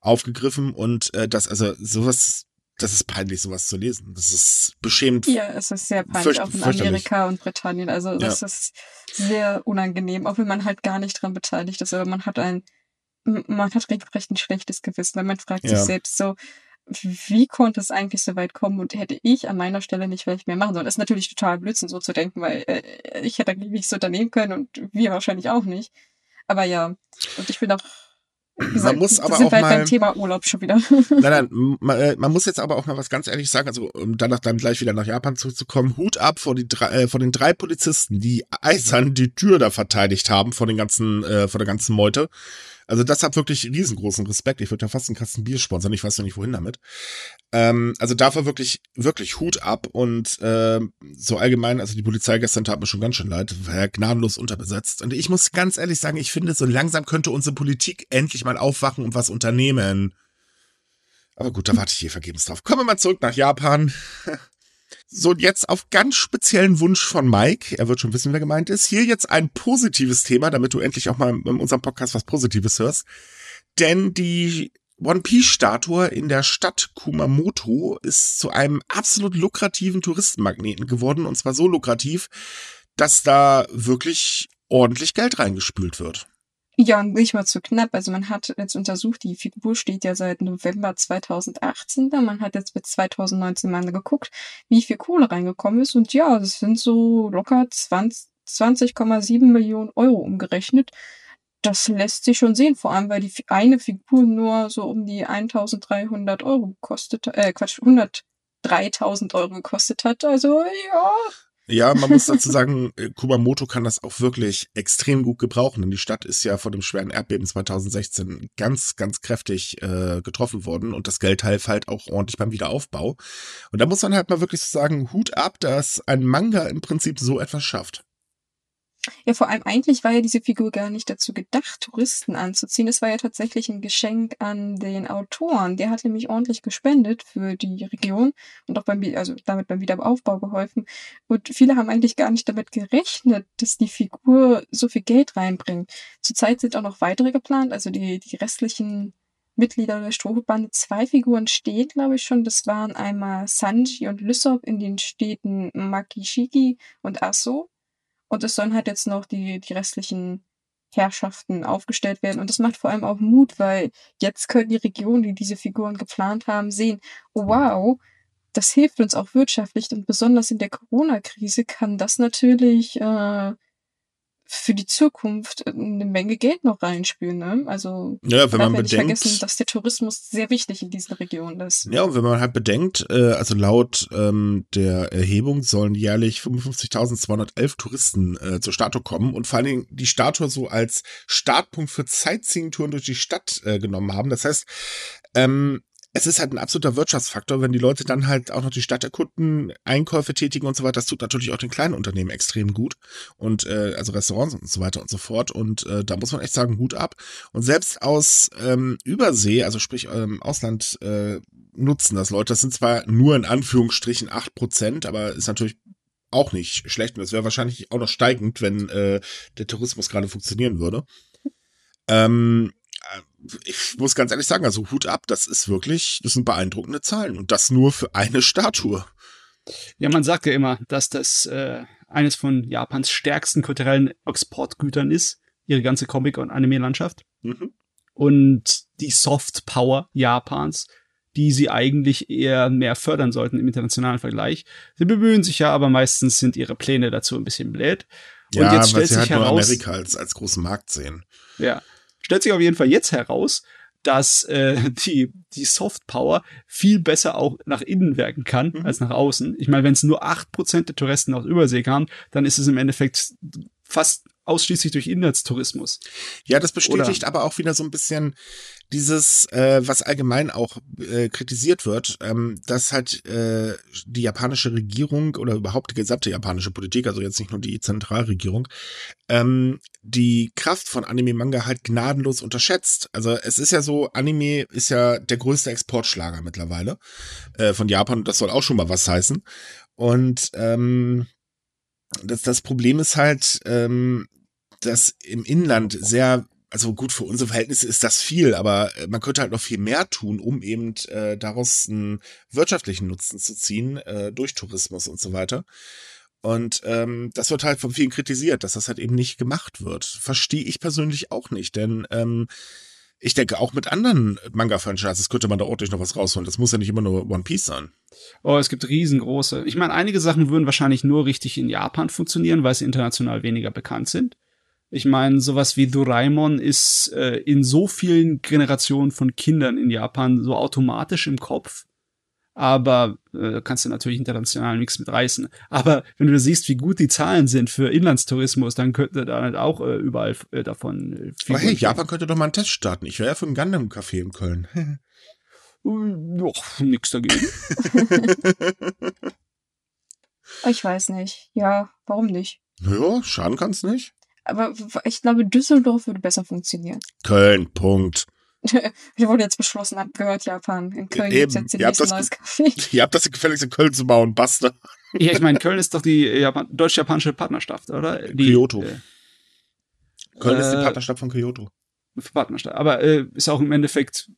aufgegriffen und äh, das, also sowas das ist peinlich, sowas zu lesen. Das ist beschämend. Ja, es ist sehr peinlich, auch in Amerika und Britannien. Also das ja. ist sehr unangenehm, auch wenn man halt gar nicht dran beteiligt ist, aber man hat ein man hat recht ein schlechtes Gewissen, weil man fragt ja. sich selbst so, wie konnte es eigentlich so weit kommen und hätte ich an meiner Stelle nicht vielleicht mehr machen sollen? Das ist natürlich total Blödsinn, so zu denken, weil äh, ich hätte eigentlich nichts unternehmen können und wir wahrscheinlich auch nicht. Aber ja, und ich bin auch Gesagt, man muss aber sind auch wir mal beim Thema Urlaub schon wieder. Nein, nein, man, äh, man, muss jetzt aber auch mal was ganz ehrlich sagen, also um danach dann gleich wieder nach Japan zurückzukommen, Hut ab vor, die drei, äh, vor den drei Polizisten, die eisern die Tür da verteidigt haben vor den ganzen, äh, vor der ganzen Meute. Also das hat wirklich riesengroßen Respekt. Ich würde ja fast einen Kasten Bier sponsern, ich weiß noch nicht wohin damit. Ähm, also dafür wirklich, wirklich Hut ab und äh, so allgemein, also die Polizei gestern tat mir schon ganz schön leid, war ja gnadenlos unterbesetzt. Und ich muss ganz ehrlich sagen, ich finde, so langsam könnte unsere Politik endlich mal aufwachen und was unternehmen. Aber gut, da warte ich hier vergebens drauf. Kommen wir mal zurück nach Japan. So, jetzt auf ganz speziellen Wunsch von Mike, er wird schon wissen, wer gemeint ist, hier jetzt ein positives Thema, damit du endlich auch mal in unserem Podcast was Positives hörst. Denn die One Piece Statue in der Stadt Kumamoto ist zu einem absolut lukrativen Touristenmagneten geworden und zwar so lukrativ, dass da wirklich ordentlich Geld reingespült wird. Ja, nicht mal zu knapp. Also man hat jetzt untersucht, die Figur steht ja seit November 2018 da. Man hat jetzt bis 2019 mal geguckt, wie viel Kohle reingekommen ist. Und ja, das sind so locker 20,7 20, Millionen Euro umgerechnet. Das lässt sich schon sehen, vor allem weil die eine Figur nur so um die 1300 Euro gekostet, äh, Quatsch, 103.000 Euro gekostet hat. Also ja, ja, man muss dazu sagen, äh, Kumamoto kann das auch wirklich extrem gut gebrauchen, denn die Stadt ist ja vor dem schweren Erdbeben 2016 ganz, ganz kräftig äh, getroffen worden und das Geld half halt auch ordentlich beim Wiederaufbau. Und da muss man halt mal wirklich so sagen, Hut ab, dass ein Manga im Prinzip so etwas schafft. Ja, vor allem eigentlich war ja diese Figur gar nicht dazu gedacht, Touristen anzuziehen. Es war ja tatsächlich ein Geschenk an den Autoren. Der hat nämlich ordentlich gespendet für die Region und auch beim, also damit beim Wiederaufbau geholfen. Und viele haben eigentlich gar nicht damit gerechnet, dass die Figur so viel Geld reinbringt. Zurzeit sind auch noch weitere geplant, also die, die restlichen Mitglieder der Strohbande. Zwei Figuren stehen, glaube ich, schon. Das waren einmal Sanji und Lysop in den Städten Makishiki und Aso. Und es sollen halt jetzt noch die, die restlichen Herrschaften aufgestellt werden. Und das macht vor allem auch Mut, weil jetzt können die Regionen, die diese Figuren geplant haben, sehen, wow, das hilft uns auch wirtschaftlich und besonders in der Corona-Krise kann das natürlich äh, für die Zukunft eine Menge Geld noch reinspülen. Ne? Also ja, wenn man nicht bedenkt, vergessen, dass der Tourismus sehr wichtig in diesen Regionen ist. Ja, und wenn man halt bedenkt, äh, also laut ähm, der Erhebung sollen jährlich 55.211 Touristen äh, zur Statue kommen und vor allen Dingen die Statue so als Startpunkt für Sightseeing-Touren durch die Stadt äh, genommen haben. Das heißt, ähm, es ist halt ein absoluter Wirtschaftsfaktor, wenn die Leute dann halt auch noch die Stadt erkunden, Einkäufe tätigen und so weiter. Das tut natürlich auch den kleinen Unternehmen extrem gut und äh, also Restaurants und so weiter und so fort. Und äh, da muss man echt sagen, Hut ab. Und selbst aus ähm, Übersee, also sprich ähm, Ausland, äh, nutzen das Leute. Das sind zwar nur in Anführungsstrichen acht Prozent, aber ist natürlich auch nicht schlecht. Und das wäre wahrscheinlich auch noch steigend, wenn äh, der Tourismus gerade funktionieren würde. Ähm, ich muss ganz ehrlich sagen, also Hut ab, das ist wirklich, das sind beeindruckende Zahlen und das nur für eine Statue. Ja, man sagt ja immer, dass das äh, eines von Japans stärksten kulturellen Exportgütern ist, ihre ganze Comic- und Anime-Landschaft. Mhm. Und die Soft Power Japans, die sie eigentlich eher mehr fördern sollten im internationalen Vergleich. Sie bemühen sich ja, aber meistens sind ihre Pläne dazu ein bisschen blöd. Und ja, jetzt stellt weil sie sich halt heraus, nur Amerika als, als großen Markt sehen. Ja, stellt sich auf jeden Fall jetzt heraus, dass äh, die, die Soft Power viel besser auch nach innen wirken kann mhm. als nach außen. Ich meine, wenn es nur acht Prozent der Touristen aus Übersee kamen, dann ist es im Endeffekt fast ausschließlich durch Inlandstourismus. Ja, das bestätigt Oder? aber auch wieder so ein bisschen dieses, äh, was allgemein auch äh, kritisiert wird, ähm, dass halt äh, die japanische Regierung oder überhaupt die gesamte japanische Politik, also jetzt nicht nur die Zentralregierung, ähm, die Kraft von Anime-Manga halt gnadenlos unterschätzt. Also es ist ja so, Anime ist ja der größte Exportschlager mittlerweile äh, von Japan. Das soll auch schon mal was heißen. Und ähm, das, das Problem ist halt, ähm, dass im Inland sehr, also gut, für unsere Verhältnisse ist das viel, aber äh, man könnte halt noch viel mehr tun, um eben äh, daraus einen wirtschaftlichen Nutzen zu ziehen, äh, durch Tourismus und so weiter. Und ähm, das wird halt von vielen kritisiert, dass das halt eben nicht gemacht wird. Verstehe ich persönlich auch nicht, denn ähm, ich denke, auch mit anderen Manga-Franchises könnte man da ordentlich noch was rausholen. Das muss ja nicht immer nur One Piece sein. Oh, es gibt riesengroße. Ich meine, einige Sachen würden wahrscheinlich nur richtig in Japan funktionieren, weil sie international weniger bekannt sind. Ich meine, sowas wie Doraemon ist äh, in so vielen Generationen von Kindern in Japan so automatisch im Kopf. Aber äh, kannst du natürlich international nichts mit reißen. Aber wenn du siehst, wie gut die Zahlen sind für Inlandstourismus, dann könnte da halt auch äh, überall äh, davon äh, viel. Aber hey, Japan könnte doch mal einen Test starten. Ich wäre ja für ein Gundam-Café in Köln. Doch, nix dagegen. ich weiß nicht. Ja, warum nicht? Naja, schaden kann's nicht. Aber ich glaube, Düsseldorf würde besser funktionieren. Köln, Punkt. Wir wurden jetzt beschlossen, habt gehört, Japan. In Köln gibt es jetzt ihr habt das, neues Café. Ihr habt das gefälligst in Köln zu bauen, basta. Ja, ich meine, Köln ist doch die Japan deutsch-japanische Partnerschaft, oder? Die, Kyoto. Äh, Köln äh, ist die äh, Partnerstadt von Kyoto. Partnerstadt. Aber äh, ist auch im Endeffekt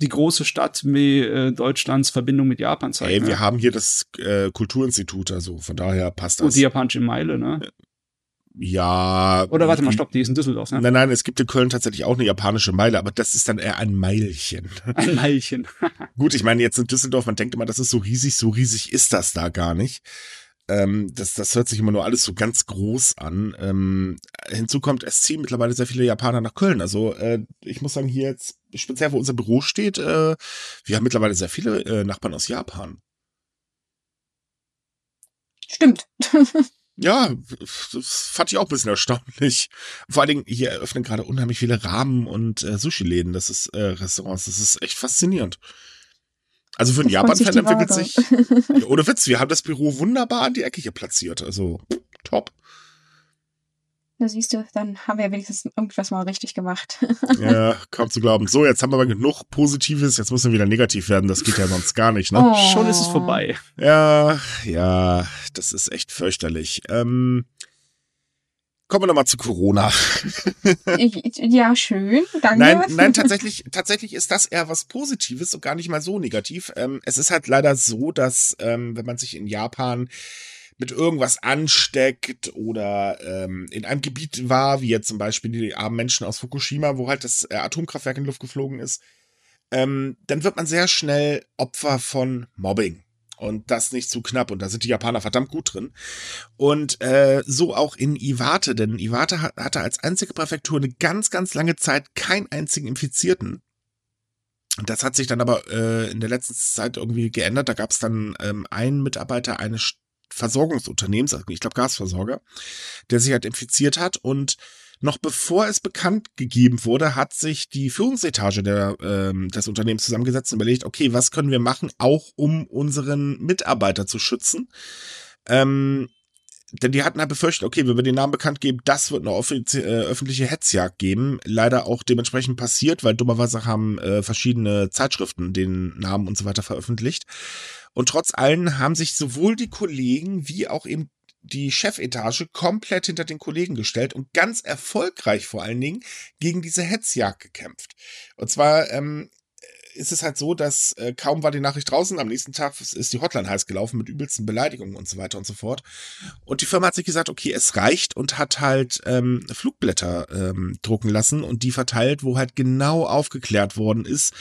die große Stadt wie äh, Deutschlands Verbindung mit Japan zeigt. Ey, ne? wir haben hier das äh, Kulturinstitut, also von daher passt das. Und die japanische Meile, ne? Ja. Oder warte mal, stopp, die ist in Düsseldorf, ne? Nein, nein, es gibt in Köln tatsächlich auch eine japanische Meile, aber das ist dann eher ein Meilchen. Ein Meilchen. Gut, ich meine, jetzt in Düsseldorf, man denkt immer, das ist so riesig, so riesig ist das da gar nicht. Ähm, das, das hört sich immer nur alles so ganz groß an. Ähm, hinzu kommt, es ziehen mittlerweile sehr viele Japaner nach Köln. Also äh, ich muss sagen, hier jetzt, speziell wo unser Büro steht, äh, wir haben mittlerweile sehr viele äh, Nachbarn aus Japan. Stimmt. Ja, das fand ich auch ein bisschen erstaunlich. Vor allen Dingen, hier eröffnen gerade unheimlich viele Rahmen und äh, Sushi-Läden, das ist äh, Restaurants, das ist echt faszinierend. Also für einen Japan-Fan entwickelt sich, ohne Witz, wir haben das Büro wunderbar an die Ecke hier platziert, also top. Da siehst du, dann haben wir ja wenigstens irgendwas mal richtig gemacht. ja, kaum zu glauben. So, jetzt haben wir aber genug Positives, jetzt müssen wir wieder negativ werden. Das geht ja sonst gar nicht, ne? Oh. Schon ist es vorbei. Ja, ja, das ist echt fürchterlich. Ähm, kommen wir nochmal zu Corona. ja, schön. Danke. Nein, nein, tatsächlich, tatsächlich ist das eher was Positives und gar nicht mal so negativ. Ähm, es ist halt leider so, dass, ähm, wenn man sich in Japan mit irgendwas ansteckt oder ähm, in einem Gebiet war, wie jetzt zum Beispiel die armen Menschen aus Fukushima, wo halt das äh, Atomkraftwerk in die Luft geflogen ist, ähm, dann wird man sehr schnell Opfer von Mobbing. Und das nicht zu knapp. Und da sind die Japaner verdammt gut drin. Und äh, so auch in Iwate, denn Iwate hatte als einzige Präfektur eine ganz, ganz lange Zeit keinen einzigen Infizierten. Und das hat sich dann aber äh, in der letzten Zeit irgendwie geändert. Da gab es dann ähm, einen Mitarbeiter eines Versorgungsunternehmens, also ich glaube Gasversorger, der sich halt infiziert hat und noch bevor es bekannt gegeben wurde, hat sich die Führungsetage der, ähm, des Unternehmens zusammengesetzt und überlegt, okay, was können wir machen, auch um unseren Mitarbeiter zu schützen. Ähm, denn die hatten halt befürchtet, okay, wenn wir den Namen bekannt geben, das wird eine äh, öffentliche Hetzjagd geben. Leider auch dementsprechend passiert, weil dummerweise haben äh, verschiedene Zeitschriften den Namen und so weiter veröffentlicht. Und trotz allem haben sich sowohl die Kollegen wie auch eben die Chefetage komplett hinter den Kollegen gestellt und ganz erfolgreich vor allen Dingen gegen diese Hetzjagd gekämpft. Und zwar ähm, ist es halt so, dass äh, kaum war die Nachricht draußen, am nächsten Tag ist die Hotline heiß gelaufen mit übelsten Beleidigungen und so weiter und so fort. Und die Firma hat sich gesagt, okay, es reicht und hat halt ähm, Flugblätter ähm, drucken lassen und die verteilt, wo halt genau aufgeklärt worden ist,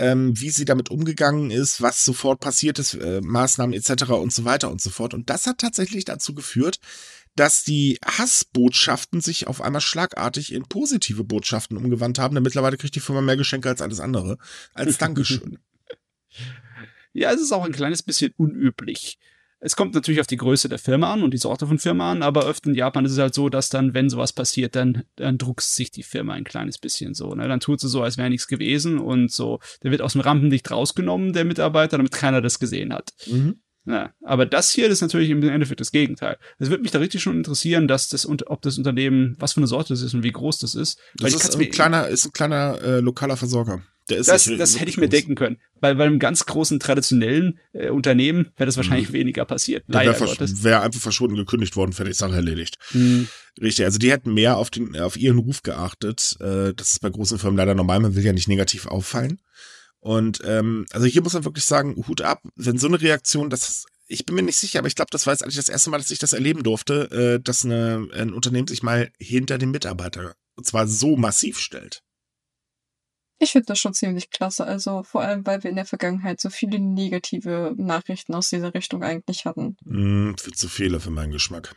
ähm, wie sie damit umgegangen ist, was sofort passiert ist, äh, Maßnahmen etc. und so weiter und so fort. Und das hat tatsächlich dazu geführt, dass die Hassbotschaften sich auf einmal schlagartig in positive Botschaften umgewandt haben. Denn mittlerweile kriegt die Firma mehr Geschenke als alles andere. Als Dankeschön. ja, es ist auch ein kleines bisschen unüblich. Es kommt natürlich auf die Größe der Firma an und die Sorte von Firma an, aber oft in Japan ist es halt so, dass dann, wenn sowas passiert, dann, dann druckst sich die Firma ein kleines bisschen so. Ne? Dann tut sie so, als wäre nichts gewesen und so. Der wird aus dem Rampenlicht rausgenommen, der Mitarbeiter, damit keiner das gesehen hat. Mhm. Ja, aber das hier ist natürlich im Endeffekt das Gegenteil. Es würde mich da richtig schon interessieren, dass das, ob das Unternehmen, was für eine Sorte das ist und wie groß das ist. Das ist ein, kleiner, ist ein kleiner äh, lokaler Versorger. das das hätte ich mir denken können. Weil bei einem ganz großen traditionellen äh, Unternehmen wäre das wahrscheinlich mhm. weniger passiert. Wäre wär einfach verschwunden gekündigt worden, fertig, Sache erledigt. Mhm. Richtig, also die hätten mehr auf, den, auf ihren Ruf geachtet. Äh, das ist bei großen Firmen leider normal, man will ja nicht negativ auffallen. Und ähm, also hier muss man wirklich sagen, Hut ab, wenn so eine Reaktion, das ich bin mir nicht sicher, aber ich glaube, das war jetzt eigentlich das erste Mal, dass ich das erleben durfte, äh, dass eine, ein Unternehmen sich mal hinter den Mitarbeiter und zwar so massiv stellt. Ich finde das schon ziemlich klasse. Also vor allem, weil wir in der Vergangenheit so viele negative Nachrichten aus dieser Richtung eigentlich hatten. Mm, zu viele für meinen Geschmack.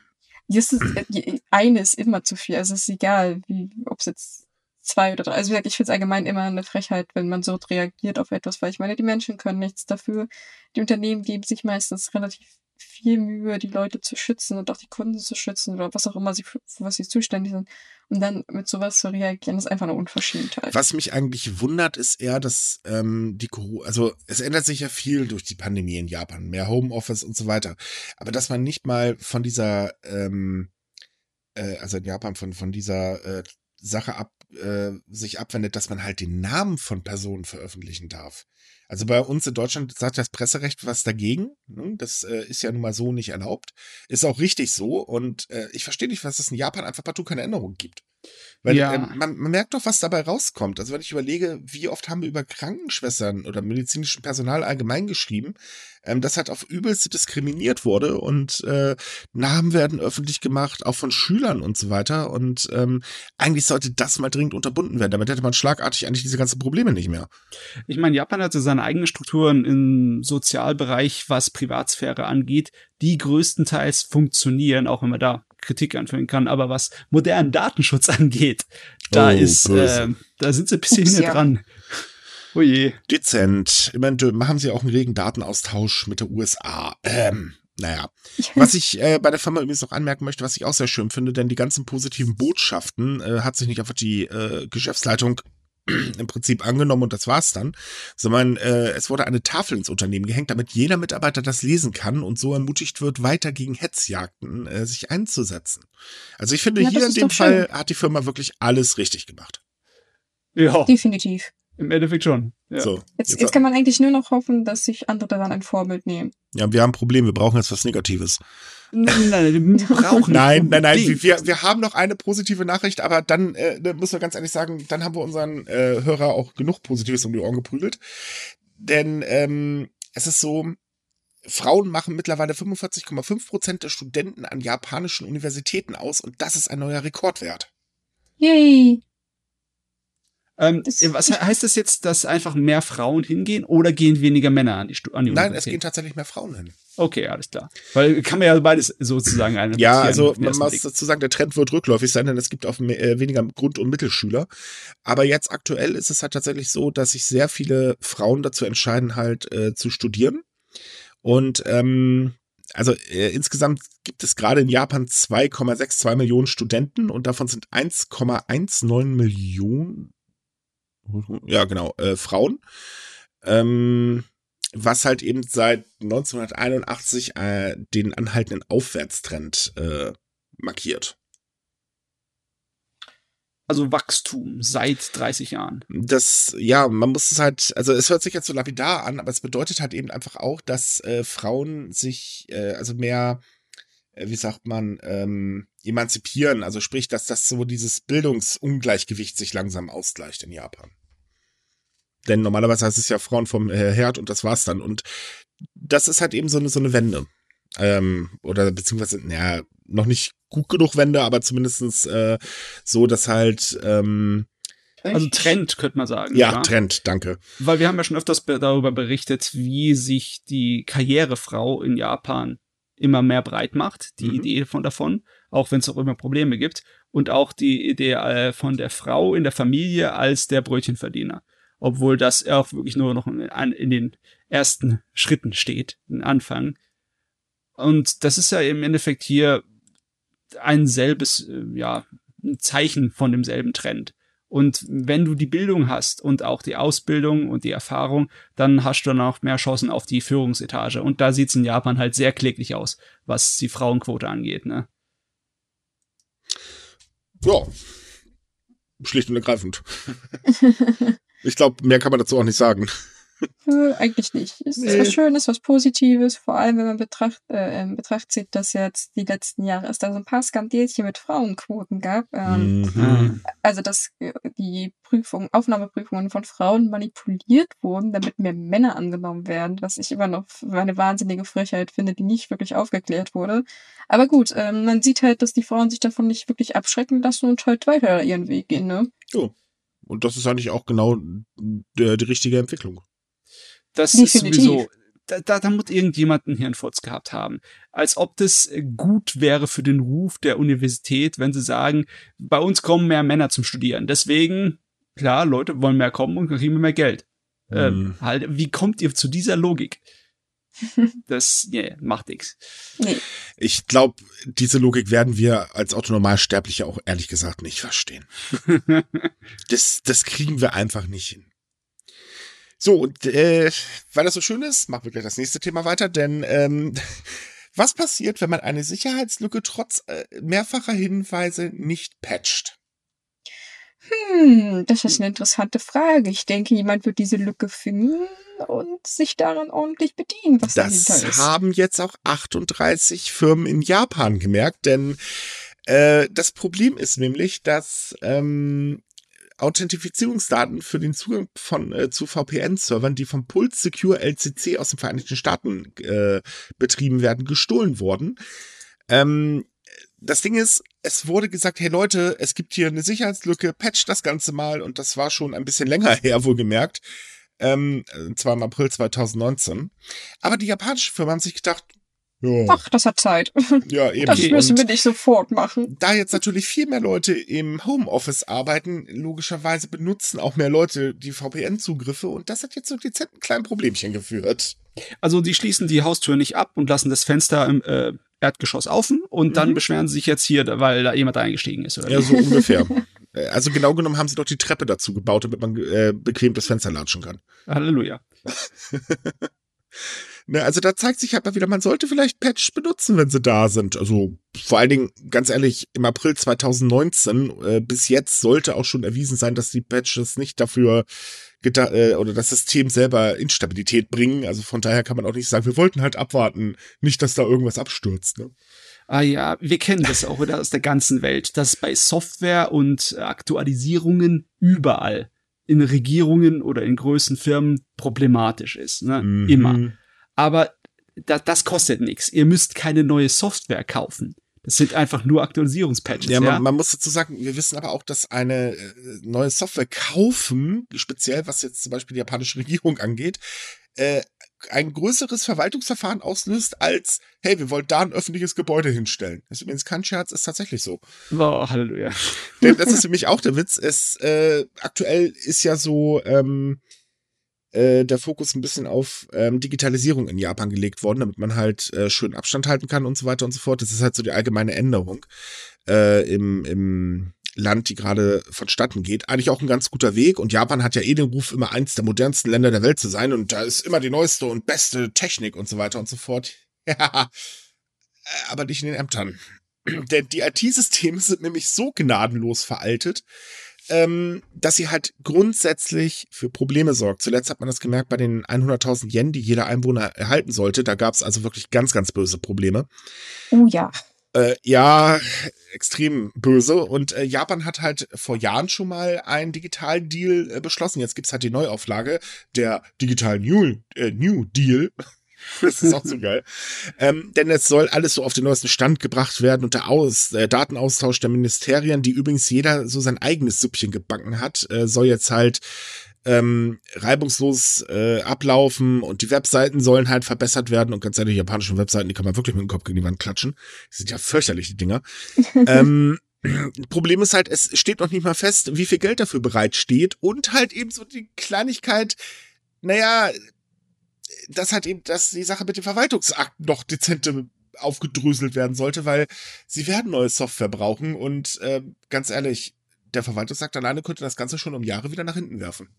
Ist, äh, eine ist immer zu viel. Also es ist egal, wie, ob es jetzt zwei oder drei. Also wie gesagt, ich finde es allgemein immer eine Frechheit, wenn man so reagiert auf etwas, weil ich meine, die Menschen können nichts dafür. Die Unternehmen geben sich meistens relativ viel Mühe, die Leute zu schützen und auch die Kunden zu schützen oder was auch immer sie für was sie zuständig sind. Und dann mit sowas zu reagieren, ist einfach eine Unverschämtheit. Was mich eigentlich wundert, ist eher, dass ähm, die Corona, also es ändert sich ja viel durch die Pandemie in Japan, mehr Homeoffice und so weiter. Aber dass man nicht mal von dieser, ähm, äh, also in Japan von, von dieser äh, Sache ab, äh, sich abwendet, dass man halt den Namen von Personen veröffentlichen darf. Also bei uns in Deutschland sagt das Presserecht was dagegen. Ne? Das äh, ist ja nun mal so nicht erlaubt. Ist auch richtig so. Und äh, ich verstehe nicht, was es in Japan einfach partout keine Änderung gibt. Weil ja. äh, man, man, merkt doch, was dabei rauskommt. Also wenn ich überlege, wie oft haben wir über Krankenschwestern oder medizinischen Personal allgemein geschrieben, ähm, das halt auf übelste diskriminiert wurde und äh, Namen werden öffentlich gemacht, auch von Schülern und so weiter. Und ähm, eigentlich sollte das mal dringend unterbunden werden. Damit hätte man schlagartig eigentlich diese ganzen Probleme nicht mehr. Ich meine, Japan hatte seine eigenen Strukturen im Sozialbereich, was Privatsphäre angeht, die größtenteils funktionieren, auch wenn man da Kritik anführen kann, aber was modernen Datenschutz angeht, da oh, ist, äh, da sind sie ein bisschen Ups, ja. dran. Oh je. Dezent. Ich meine, machen sie auch einen regen Datenaustausch mit der USA. Ähm, naja. Was ich äh, bei der Firma übrigens noch anmerken möchte, was ich auch sehr schön finde, denn die ganzen positiven Botschaften äh, hat sich nicht einfach die äh, Geschäftsleitung im Prinzip angenommen und das war's dann, sondern äh, es wurde eine Tafel ins Unternehmen gehängt, damit jeder Mitarbeiter das lesen kann und so ermutigt wird, weiter gegen Hetzjagden äh, sich einzusetzen. Also ich finde, ja, hier in dem Fall hat die Firma wirklich alles richtig gemacht. Ja. Definitiv. Im Endeffekt schon. Ja. So, jetzt, jetzt, jetzt kann man eigentlich nur noch hoffen, dass sich andere daran ein Vorbild nehmen. Ja, wir haben ein Problem, wir brauchen jetzt was Negatives. Nein, nein, wir brauchen Nein, nein, nein, wir, wir haben noch eine positive Nachricht, aber dann äh, müssen wir ganz ehrlich sagen, dann haben wir unseren äh, Hörer auch genug Positives um die Ohren geprügelt. Denn ähm, es ist so, Frauen machen mittlerweile 45,5 Prozent der Studenten an japanischen Universitäten aus und das ist ein neuer Rekordwert. Yay! Ähm, was heißt das jetzt, dass einfach mehr Frauen hingehen oder gehen weniger Männer an die, an die Nein, es gehen tatsächlich mehr Frauen hin. Okay, alles klar. Weil kann man ja beides sozusagen eine. Ja, also man muss dazu sagen, der Trend wird rückläufig sein, denn es gibt auch mehr, äh, weniger Grund- und Mittelschüler. Aber jetzt aktuell ist es halt tatsächlich so, dass sich sehr viele Frauen dazu entscheiden, halt äh, zu studieren. Und ähm, also äh, insgesamt gibt es gerade in Japan 2,62 Millionen Studenten und davon sind 1,19 Millionen ja genau, äh, Frauen. Ähm, was halt eben seit 1981 äh, den anhaltenden Aufwärtstrend äh, markiert. Also Wachstum seit 30 Jahren. Das, ja, man muss es halt, also es hört sich jetzt so lapidar an, aber es bedeutet halt eben einfach auch, dass äh, Frauen sich, äh, also mehr, äh, wie sagt man, ähm, emanzipieren. Also sprich, dass das so dieses Bildungsungleichgewicht sich langsam ausgleicht in Japan. Denn normalerweise heißt es ja Frauen vom äh, Herd und das war's dann. Und das ist halt eben so eine, so eine Wende. Ähm, oder beziehungsweise, naja, noch nicht gut genug Wende, aber zumindestens äh, so, dass halt ähm, also Trend, könnte man sagen. Ja, ja, Trend, danke. Weil wir haben ja schon öfters darüber berichtet, wie sich die Karrierefrau in Japan immer mehr breit macht, die mhm. Idee von davon, auch wenn es auch immer Probleme gibt. Und auch die Idee äh, von der Frau in der Familie als der Brötchenverdiener obwohl das auch wirklich nur noch in, in den ersten Schritten steht, ein Anfang. Und das ist ja im Endeffekt hier ein selbes, äh, ja, ein Zeichen von demselben Trend. Und wenn du die Bildung hast und auch die Ausbildung und die Erfahrung, dann hast du dann auch mehr Chancen auf die Führungsetage. Und da sieht es in Japan halt sehr kläglich aus, was die Frauenquote angeht, ne? Ja. Schlicht und ergreifend. Ich glaube, mehr kann man dazu auch nicht sagen. Äh, eigentlich nicht. Es nee. ist was Schönes, was Positives, vor allem wenn man betracht, äh, in Betracht zieht, dass jetzt die letzten Jahre es da so ein paar Skandelchen mit Frauenquoten gab. Ähm, mhm. Also dass äh, die Prüfung, Aufnahmeprüfungen von Frauen manipuliert wurden, damit mehr Männer angenommen werden, was ich immer noch eine wahnsinnige Frechheit finde, die nicht wirklich aufgeklärt wurde. Aber gut, ähm, man sieht halt, dass die Frauen sich davon nicht wirklich abschrecken lassen und halt weiter ihren Weg gehen, ne? Oh. Und das ist eigentlich auch genau die, die richtige Entwicklung. Das Definitiv. ist sowieso, da, da, da muss irgendjemand einen Hirnfurz gehabt haben. Als ob das gut wäre für den Ruf der Universität, wenn sie sagen, bei uns kommen mehr Männer zum Studieren. Deswegen, klar, Leute wollen mehr kommen und kriegen mehr Geld. Mhm. Ähm, halt, wie kommt ihr zu dieser Logik? Das yeah, macht nichts. Nee. Ich glaube, diese Logik werden wir als Autonormalsterbliche auch ehrlich gesagt nicht verstehen. das, das kriegen wir einfach nicht hin. So, und äh, weil das so schön ist, machen wir gleich das nächste Thema weiter, denn ähm, was passiert, wenn man eine Sicherheitslücke trotz äh, mehrfacher Hinweise nicht patcht? Hm, das ist eine interessante Frage. Ich denke, jemand wird diese Lücke finden und sich daran ordentlich bedienen, was das dahinter ist. Das haben jetzt auch 38 Firmen in Japan gemerkt, denn äh, das Problem ist nämlich, dass ähm, Authentifizierungsdaten für den Zugang von äh, zu VPN-Servern, die vom Pulse Secure LCC aus den Vereinigten Staaten äh, betrieben werden, gestohlen wurden. Ähm, das Ding ist, es wurde gesagt, hey Leute, es gibt hier eine Sicherheitslücke, patch das Ganze mal und das war schon ein bisschen länger her, wohlgemerkt. Ähm, zwar im April 2019. Aber die japanische Firma haben sich gedacht, ja. Ach, das hat Zeit. Ja, eben. Das müssen wir nicht sofort machen. Da jetzt natürlich viel mehr Leute im Homeoffice arbeiten, logischerweise benutzen auch mehr Leute die VPN-Zugriffe und das hat jetzt so dezent ein kleines Problemchen geführt. Also die schließen die Haustür nicht ab und lassen das Fenster im äh, Erdgeschoss offen und mhm. dann beschweren sie sich jetzt hier, weil da jemand eingestiegen ist. Oder ja, so ungefähr. Äh, also genau genommen haben sie doch die Treppe dazu gebaut, damit man äh, bequem das Fenster latschen kann. Halleluja. Ne, also da zeigt sich halt mal wieder, man sollte vielleicht Patch benutzen, wenn sie da sind. Also vor allen Dingen, ganz ehrlich, im April 2019 äh, bis jetzt sollte auch schon erwiesen sein, dass die Patches nicht dafür äh, oder das System selber Instabilität bringen. Also von daher kann man auch nicht sagen, wir wollten halt abwarten, nicht, dass da irgendwas abstürzt. Ne? Ah ja, wir kennen das auch wieder aus der ganzen Welt, dass bei Software und Aktualisierungen überall in Regierungen oder in größeren Firmen problematisch ist. Ne? Mhm. Immer aber da, das kostet nichts. Ihr müsst keine neue Software kaufen. Das sind einfach nur Aktualisierungspatches. Ja, man, man muss dazu sagen, wir wissen aber auch, dass eine äh, neue Software kaufen, speziell was jetzt zum Beispiel die japanische Regierung angeht, äh, ein größeres Verwaltungsverfahren auslöst, als, hey, wir wollen da ein öffentliches Gebäude hinstellen. Das ist übrigens kein Scherz, ist tatsächlich so. Oh, Halleluja. Denn das ist für mich auch der Witz. Es, äh, aktuell ist ja so, ähm, äh, der Fokus ein bisschen auf ähm, Digitalisierung in Japan gelegt worden, damit man halt äh, schön Abstand halten kann und so weiter und so fort. Das ist halt so die allgemeine Änderung äh, im, im Land, die gerade vonstatten geht. Eigentlich auch ein ganz guter Weg. Und Japan hat ja eh den Ruf, immer eins der modernsten Länder der Welt zu sein. Und da ist immer die neueste und beste Technik und so weiter und so fort. Ja, aber nicht in den Ämtern. Denn die IT-Systeme sind nämlich so gnadenlos veraltet, ähm, dass sie halt grundsätzlich für Probleme sorgt. Zuletzt hat man das gemerkt bei den 100.000 Yen, die jeder Einwohner erhalten sollte. Da gab es also wirklich ganz, ganz böse Probleme. Oh ja. Äh, ja, extrem böse. Und äh, Japan hat halt vor Jahren schon mal einen digitalen Deal äh, beschlossen. Jetzt gibt's halt die Neuauflage der Digital New, äh, New Deal. Das ist auch so geil. Ähm, denn es soll alles so auf den neuesten Stand gebracht werden und der Aus, äh, Datenaustausch der Ministerien, die übrigens jeder so sein eigenes Süppchen gebacken hat, äh, soll jetzt halt ähm, reibungslos äh, ablaufen und die Webseiten sollen halt verbessert werden und ganz ehrlich, die japanischen Webseiten, die kann man wirklich mit dem Kopf gegen die Wand klatschen. Die sind ja fürchterlich, die Dinger. ähm, Problem ist halt, es steht noch nicht mal fest, wie viel Geld dafür bereitsteht und halt eben so die Kleinigkeit, naja, dass halt eben, dass die Sache mit dem Verwaltungsakt noch dezente aufgedröselt werden sollte, weil sie werden neue Software brauchen und äh, ganz ehrlich, der Verwaltungsakt alleine könnte das Ganze schon um Jahre wieder nach hinten werfen.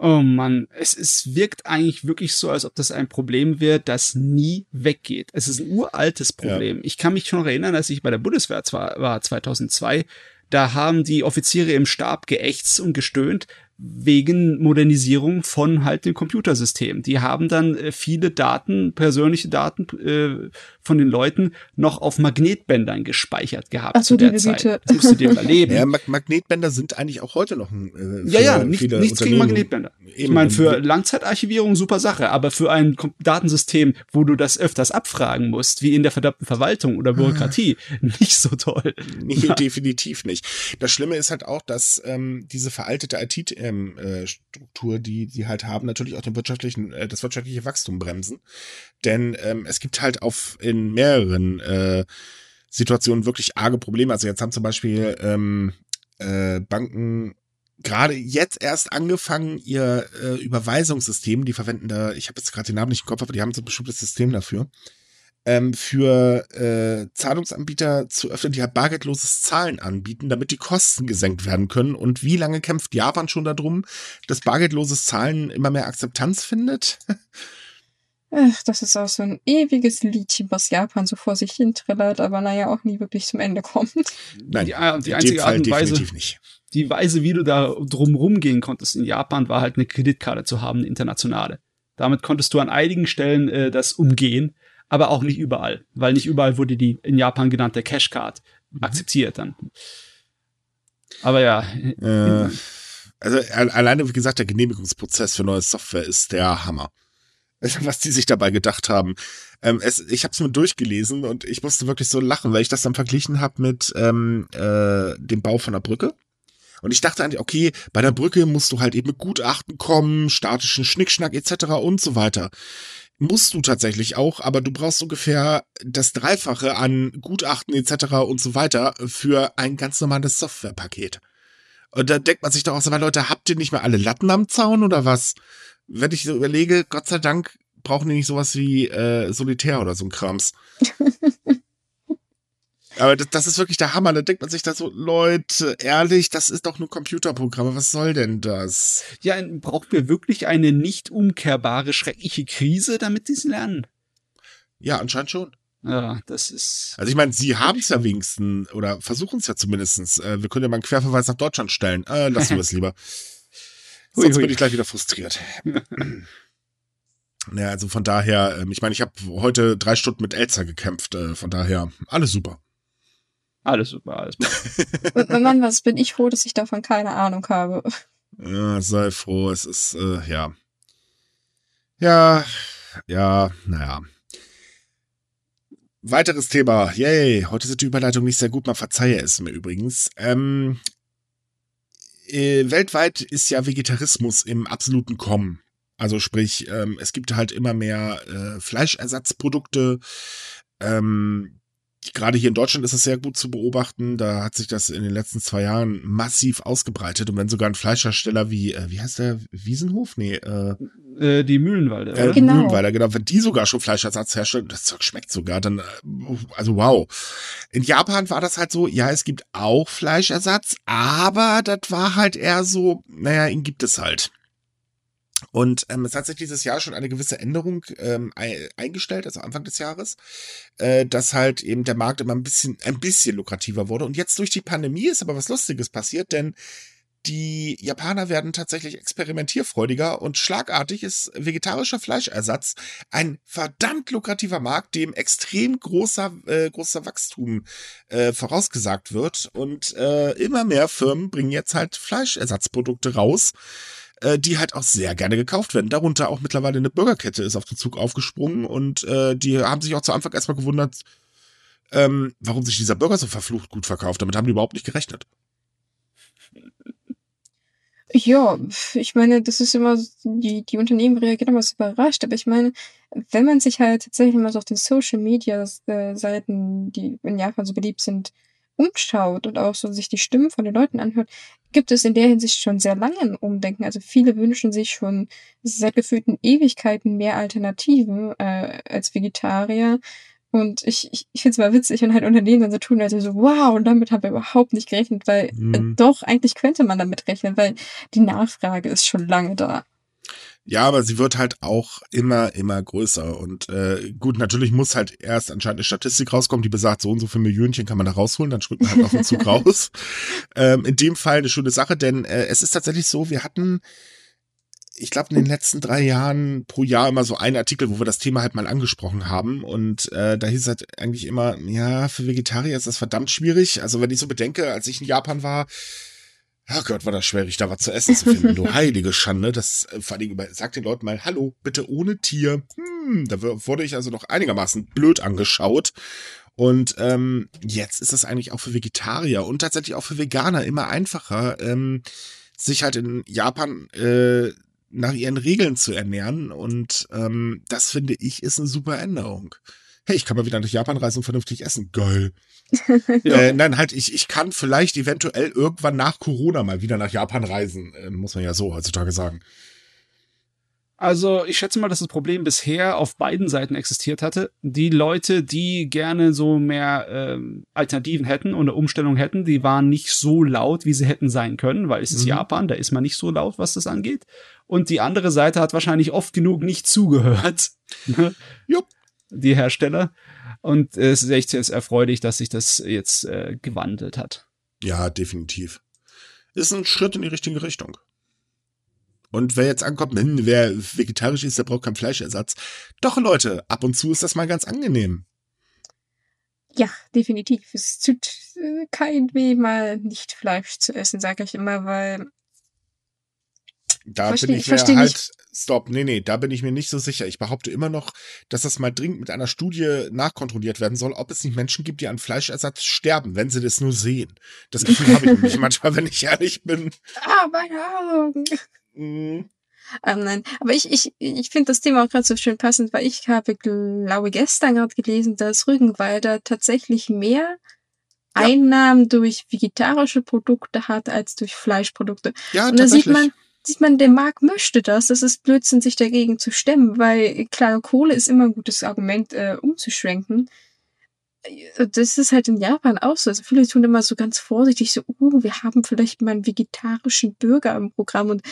Oh Mann, es, es wirkt eigentlich wirklich so, als ob das ein Problem wäre, das nie weggeht. Es ist ein uraltes Problem. Ja. Ich kann mich schon erinnern, als ich bei der Bundeswehr zwar war 2002, da haben die Offiziere im Stab geächtzt und gestöhnt, wegen Modernisierung von halt dem Computersystem. Die haben dann äh, viele Daten, persönliche Daten äh, von den Leuten noch auf Magnetbändern gespeichert gehabt Ach so, zu der Zeit. Das musst du dir überleben. Ja, Mag Magnetbänder sind eigentlich auch heute noch ein äh, Ja, ja, nicht, nichts gegen Magnetbänder. ich meine, für Langzeitarchivierung super Sache, aber für ein Datensystem, wo du das öfters abfragen musst, wie in der verdammten Verwaltung oder Bürokratie, nicht so toll. Nee, definitiv nicht. Das Schlimme ist halt auch, dass ähm, diese veraltete IT-Struktur, ähm, die die halt haben, natürlich auch den wirtschaftlichen, äh, das wirtschaftliche Wachstum bremsen. Denn ähm, es gibt halt auf in mehreren äh, Situationen wirklich arge Probleme. Also jetzt haben zum Beispiel ähm, äh, Banken gerade jetzt erst angefangen, ihr äh, Überweisungssystem, die verwenden da, ich habe jetzt gerade den Namen nicht im Kopf, aber die haben so ein bestimmtes System dafür, ähm, für äh, Zahlungsanbieter zu öffnen, die halt bargeldloses Zahlen anbieten, damit die Kosten gesenkt werden können. Und wie lange kämpft Japan schon darum, dass bargeldloses Zahlen immer mehr Akzeptanz findet? Ach, das ist auch so ein ewiges Liedchen, was Japan so vor sich hin trillert, aber naja, auch nie wirklich zum Ende kommt. Nein, die, die einzige Art und Weise, nicht. die Weise, wie du da drum gehen konntest in Japan, war halt eine Kreditkarte zu haben, eine internationale. Damit konntest du an einigen Stellen äh, das umgehen, aber auch nicht überall, weil nicht überall wurde die in Japan genannte Cashcard mhm. akzeptiert dann. Aber ja. Äh, also alleine, wie gesagt, der Genehmigungsprozess für neue Software ist der Hammer. was die sich dabei gedacht haben. Ähm, es, ich habe es mir durchgelesen und ich musste wirklich so lachen, weil ich das dann verglichen habe mit ähm, äh, dem Bau von der Brücke. Und ich dachte eigentlich, okay, bei der Brücke musst du halt eben mit Gutachten kommen, statischen Schnickschnack etc. und so weiter. Musst du tatsächlich auch, aber du brauchst ungefähr das Dreifache an Gutachten etc. und so weiter für ein ganz normales Softwarepaket. Und da denkt man sich doch auch so, Leute, habt ihr nicht mehr alle Latten am Zaun oder was? Wenn ich so überlege, Gott sei Dank brauchen die nicht sowas wie äh, Solitär oder so ein Krams. Aber das, das, ist wirklich der Hammer. Da denkt man sich da so, Leute, ehrlich, das ist doch nur Computerprogramme. Was soll denn das? Ja, braucht wir wirklich eine nicht umkehrbare, schreckliche Krise, damit die es lernen? Ja, anscheinend schon. Ja, das ist. Also ich meine, sie haben es ja wenigstens, oder versuchen es ja zumindestens. Äh, wir können ja mal einen Querverweis nach Deutschland stellen. Äh, lassen wir es lieber. Hui, Sonst hui. bin ich gleich wieder frustriert. naja, also von daher, ähm, ich meine, ich habe heute drei Stunden mit Elsa gekämpft, äh, von daher alles super. Alles super, alles super. Mann, was bin ich froh, dass ich davon keine Ahnung habe. Ja, sei froh, es ist, äh, ja. Ja, ja, naja. Weiteres Thema. Yay, heute sind die Überleitungen nicht sehr gut, man verzeihe es mir übrigens. Ähm, äh, weltweit ist ja Vegetarismus im absoluten Kommen. Also sprich, ähm, es gibt halt immer mehr äh, Fleischersatzprodukte. Ähm, Gerade hier in Deutschland ist es sehr gut zu beobachten. Da hat sich das in den letzten zwei Jahren massiv ausgebreitet. Und wenn sogar ein Fleischhersteller wie, äh, wie heißt der, Wiesenhof? Nee, äh, äh die Mühlenwalder. Äh, genau. Mühlenwalder, genau. Wenn die sogar schon Fleischersatz herstellen, das Zeug schmeckt sogar, dann, äh, also wow. In Japan war das halt so, ja, es gibt auch Fleischersatz, aber das war halt eher so, naja, ihn gibt es halt. Und ähm, es hat sich dieses Jahr schon eine gewisse Änderung ähm, eingestellt, also Anfang des Jahres, äh, dass halt eben der Markt immer ein bisschen, ein bisschen lukrativer wurde. Und jetzt durch die Pandemie ist aber was Lustiges passiert, denn die Japaner werden tatsächlich experimentierfreudiger und schlagartig ist vegetarischer Fleischersatz ein verdammt lukrativer Markt, dem extrem großer, äh, großer Wachstum äh, vorausgesagt wird. Und äh, immer mehr Firmen bringen jetzt halt Fleischersatzprodukte raus äh, die halt auch sehr gerne gekauft werden. Darunter auch mittlerweile eine Burgerkette ist auf den Zug aufgesprungen und äh, die haben sich auch zu Anfang erstmal gewundert, ähm, warum sich dieser Burger so verflucht gut verkauft. Damit haben die überhaupt nicht gerechnet. Ja, ich meine, das ist immer, die, die Unternehmen reagieren immer so überrascht, aber ich meine, wenn man sich halt tatsächlich mal so auf den Social Media äh, Seiten, die in Japan so beliebt sind, umschaut und auch so sich die Stimmen von den Leuten anhört, gibt es in der Hinsicht schon sehr lange ein Umdenken. Also viele wünschen sich schon seit gefühlten Ewigkeiten mehr Alternativen äh, als Vegetarier. Und ich, ich, ich finde es mal witzig, wenn halt Unternehmen dann so tun, als so, wow, und damit haben wir überhaupt nicht gerechnet, weil mhm. äh, doch, eigentlich könnte man damit rechnen, weil die Nachfrage ist schon lange da. Ja, aber sie wird halt auch immer, immer größer. Und äh, gut, natürlich muss halt erst anscheinend eine Statistik rauskommen, die besagt, so und so viele Millionchen kann man da rausholen, dann drückt man halt auf den Zug raus. Ähm, in dem Fall eine schöne Sache, denn äh, es ist tatsächlich so, wir hatten, ich glaube, in den letzten drei Jahren pro Jahr immer so einen Artikel, wo wir das Thema halt mal angesprochen haben. Und äh, da hieß es halt eigentlich immer, ja, für Vegetarier ist das verdammt schwierig. Also wenn ich so bedenke, als ich in Japan war, Oh Gott, war das schwierig, da was zu essen zu finden. Du heilige Schande. Das äh, vor allem über, sag den Leuten mal, hallo, bitte ohne Tier. Hm, da wurde ich also noch einigermaßen blöd angeschaut. Und ähm, jetzt ist das eigentlich auch für Vegetarier und tatsächlich auch für Veganer immer einfacher, ähm, sich halt in Japan äh, nach ihren Regeln zu ernähren. Und ähm, das finde ich ist eine super Änderung. Hey, ich kann mal wieder nach Japan reisen und vernünftig essen. Geil. ja. äh, nein, halt, ich, ich kann vielleicht eventuell irgendwann nach Corona mal wieder nach Japan reisen. Äh, muss man ja so heutzutage sagen. Also ich schätze mal, dass das Problem bisher auf beiden Seiten existiert hatte. Die Leute, die gerne so mehr ähm, Alternativen hätten und eine Umstellung hätten, die waren nicht so laut, wie sie hätten sein können, weil es ist mhm. Japan, da ist man nicht so laut, was das angeht. Und die andere Seite hat wahrscheinlich oft genug nicht zugehört. Jupp. Die Hersteller. Und es ist echt jetzt erfreulich, dass sich das jetzt äh, gewandelt hat. Ja, definitiv. Ist ein Schritt in die richtige Richtung. Und wer jetzt ankommt, hm, wer vegetarisch ist, der braucht keinen Fleischersatz. Doch, Leute, ab und zu ist das mal ganz angenehm. Ja, definitiv. Es tut äh, kein weh, mal nicht Fleisch zu essen, sage ich immer, weil. Da versteh, bin ich, ich mir halt. Nicht. Stopp, nee, nee, da bin ich mir nicht so sicher. Ich behaupte immer noch, dass das mal dringend mit einer Studie nachkontrolliert werden soll, ob es nicht Menschen gibt, die an Fleischersatz sterben, wenn sie das nur sehen. Das Gefühl habe ich nämlich manchmal, wenn ich ehrlich bin. Ah, meine Augen. Mhm. Ähm, nein, aber ich, ich, ich finde das Thema auch gerade so schön passend, weil ich habe, glaube gestern gerade gelesen, dass Rügenwalder tatsächlich mehr ja. Einnahmen durch vegetarische Produkte hat als durch Fleischprodukte. Ja, Und da sieht man, sieht man, der Markt möchte das. Das ist Blödsinn, sich dagegen zu stemmen, weil klar, Kohle ist immer ein gutes Argument, äh, umzuschwenken. Äh, das ist halt in Japan auch so. Also viele tun immer so ganz vorsichtig so, uh, wir haben vielleicht mal einen vegetarischen Bürger im Programm und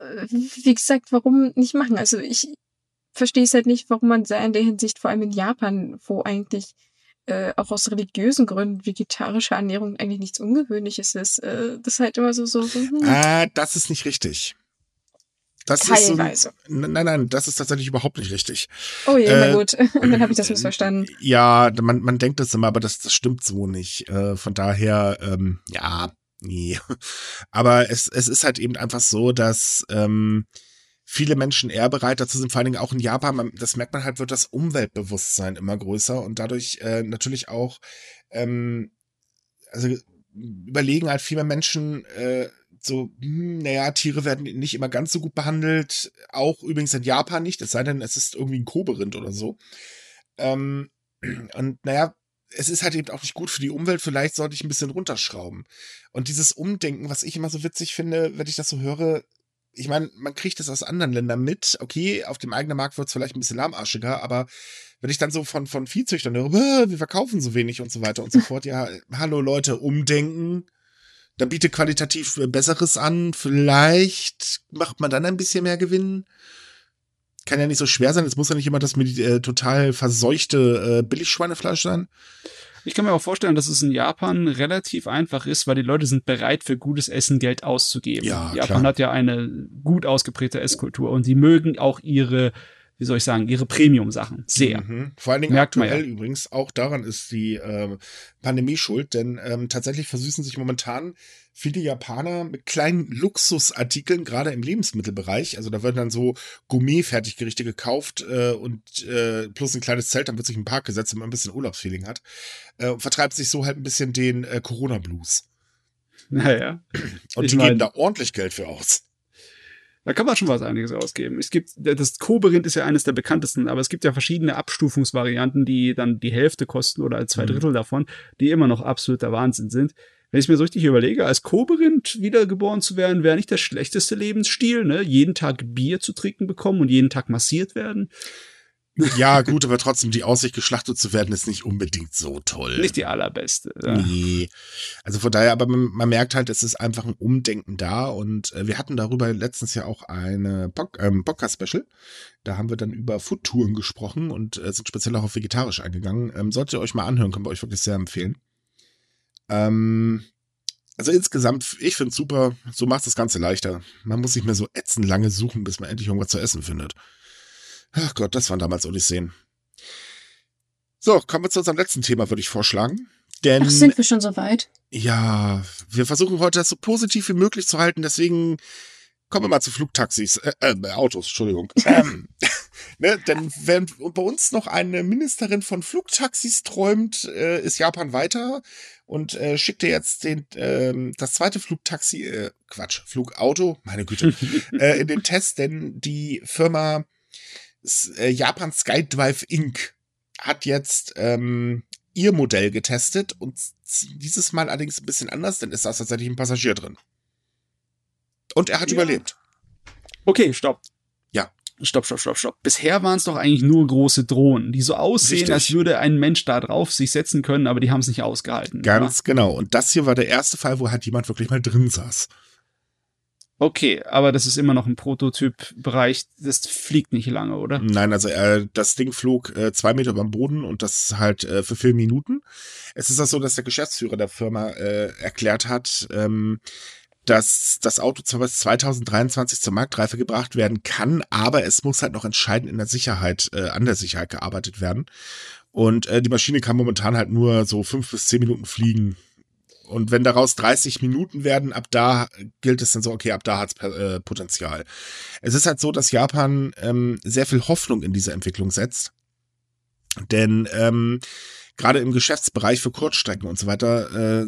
äh, wie gesagt, warum nicht machen? Also ich verstehe es halt nicht, warum man in der Hinsicht, vor allem in Japan, wo eigentlich äh, auch aus religiösen Gründen vegetarische Ernährung eigentlich nichts Ungewöhnliches ist, äh, das ist halt immer so, so, so hm. Ah, das ist nicht richtig. Das Teilweise. Ist so, nein, nein, das ist tatsächlich überhaupt nicht richtig. Oh je, äh, na gut. Und dann habe ich das missverstanden. Ja, man, man denkt das immer, aber das, das stimmt so nicht. Äh, von daher, ähm, ja, Nee. Aber es, es ist halt eben einfach so, dass ähm, viele Menschen eher bereit dazu sind, vor allen Dingen auch in Japan, das merkt man halt, wird das Umweltbewusstsein immer größer und dadurch äh, natürlich auch, ähm, also überlegen halt viele Menschen, äh, so, hm, naja, Tiere werden nicht immer ganz so gut behandelt, auch übrigens in Japan nicht, es sei denn, es ist irgendwie ein Koberind oder so. Ähm, und naja, es ist halt eben auch nicht gut für die Umwelt. Vielleicht sollte ich ein bisschen runterschrauben. Und dieses Umdenken, was ich immer so witzig finde, wenn ich das so höre, ich meine, man kriegt das aus anderen Ländern mit. Okay, auf dem eigenen Markt wird es vielleicht ein bisschen lahmarschiger, aber wenn ich dann so von, von Viehzüchtern höre, wir verkaufen so wenig und so weiter und so fort, ja, hallo Leute, umdenken. Dann biete qualitativ Besseres an. Vielleicht macht man dann ein bisschen mehr Gewinn kann ja nicht so schwer sein. Es muss ja nicht immer das äh, total verseuchte äh, Billigschweinefleisch sein. Ich kann mir auch vorstellen, dass es in Japan relativ einfach ist, weil die Leute sind bereit, für gutes Essen Geld auszugeben. Ja, Japan klar. hat ja eine gut ausgeprägte Esskultur und sie mögen auch ihre wie soll ich sagen, ihre Premium-Sachen. Sehr. Mhm. Vor allen Dingen Merkt aktuell ja. übrigens, auch daran ist die äh, Pandemie schuld, denn ähm, tatsächlich versüßen sich momentan viele Japaner mit kleinen Luxusartikeln, gerade im Lebensmittelbereich. Also da werden dann so Gourmet-Fertiggerichte gekauft äh, und äh, plus ein kleines Zelt, dann wird sich im Park gesetzt, wenn man ein bisschen Urlaubsfeeling hat. Äh, und vertreibt sich so halt ein bisschen den äh, Corona-Blues. Naja. Und ich die mein, geben da ordentlich Geld für aus. Da kann man schon was einiges ausgeben. Es gibt, das Koberind ist ja eines der bekanntesten, aber es gibt ja verschiedene Abstufungsvarianten, die dann die Hälfte kosten oder zwei mhm. Drittel mhm. davon, die immer noch absoluter Wahnsinn sind. Wenn ich mir so richtig überlege, als Koberind wiedergeboren zu werden, wäre nicht der schlechteste Lebensstil, ne? Jeden Tag Bier zu trinken bekommen und jeden Tag massiert werden. Ja, gut, aber trotzdem, die Aussicht, geschlachtet zu werden, ist nicht unbedingt so toll. Nicht die allerbeste. Ja. Nee. Also von daher, aber man, man, merkt halt, es ist einfach ein Umdenken da und äh, wir hatten darüber letztens ja auch eine Pod ähm, Podcast-Special. Da haben wir dann über Foodtouren gesprochen und äh, sind speziell auch auf vegetarisch eingegangen. Ähm, solltet ihr euch mal anhören, können wir euch wirklich sehr empfehlen. Ähm, also insgesamt, ich finde es super, so macht das Ganze leichter. Man muss nicht mehr so ätzend lange suchen, bis man endlich irgendwas zu essen findet. Ach Gott, das waren damals Odysseen. So, kommen wir zu unserem letzten Thema, würde ich vorschlagen. Denn, Ach, sind wir schon so weit? Ja, wir versuchen heute das so positiv wie möglich zu halten, deswegen kommen wir mal zu Flugtaxis, äh, äh Autos, Entschuldigung. ähm, ne, denn während bei uns noch eine Ministerin von Flugtaxis träumt, äh, ist Japan weiter und äh, schickte jetzt den, äh, das zweite Flugtaxi, äh, Quatsch, Flugauto, meine Güte, äh, in den Test, denn die Firma äh, Japan Skydrive Inc. hat jetzt ähm, ihr Modell getestet und dieses Mal allerdings ein bisschen anders, denn es saß tatsächlich ein Passagier drin. Und er hat ja. überlebt. Okay, stopp. Stopp, stopp, stopp, stopp. Bisher waren es doch eigentlich nur große Drohnen, die so aussehen, Richtig. als würde ein Mensch da drauf sich setzen können, aber die haben es nicht ausgehalten. Ganz oder? genau. Und das hier war der erste Fall, wo halt jemand wirklich mal drin saß. Okay, aber das ist immer noch ein Prototyp-Bereich. Das fliegt nicht lange, oder? Nein, also äh, das Ding flog äh, zwei Meter beim Boden und das halt äh, für vier Minuten. Es ist auch so, dass der Geschäftsführer der Firma äh, erklärt hat, ähm, dass das Auto zwar bis 2023 zur Marktreife gebracht werden kann, aber es muss halt noch entscheidend in der Sicherheit, äh, an der Sicherheit gearbeitet werden. Und äh, die Maschine kann momentan halt nur so fünf bis zehn Minuten fliegen und wenn daraus 30 Minuten werden, ab da gilt es dann so, okay, ab da hat es äh, Potenzial. Es ist halt so, dass Japan ähm, sehr viel Hoffnung in diese Entwicklung setzt. Denn ähm, gerade im Geschäftsbereich für Kurzstrecken und so weiter, äh,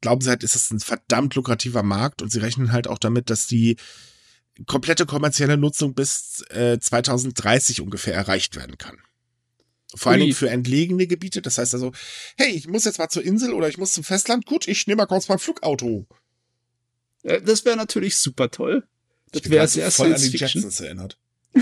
glauben sie halt, ist es ein verdammt lukrativer Markt und sie rechnen halt auch damit, dass die komplette kommerzielle Nutzung bis äh, 2030 ungefähr erreicht werden kann. Vor allen Dingen für entlegene Gebiete. Das heißt also, hey, ich muss jetzt mal zur Insel oder ich muss zum Festland. Gut, ich nehme mal kurz mein Flugauto. Das wäre natürlich super toll. Das wäre sehr voll an die Jetsons erinnert.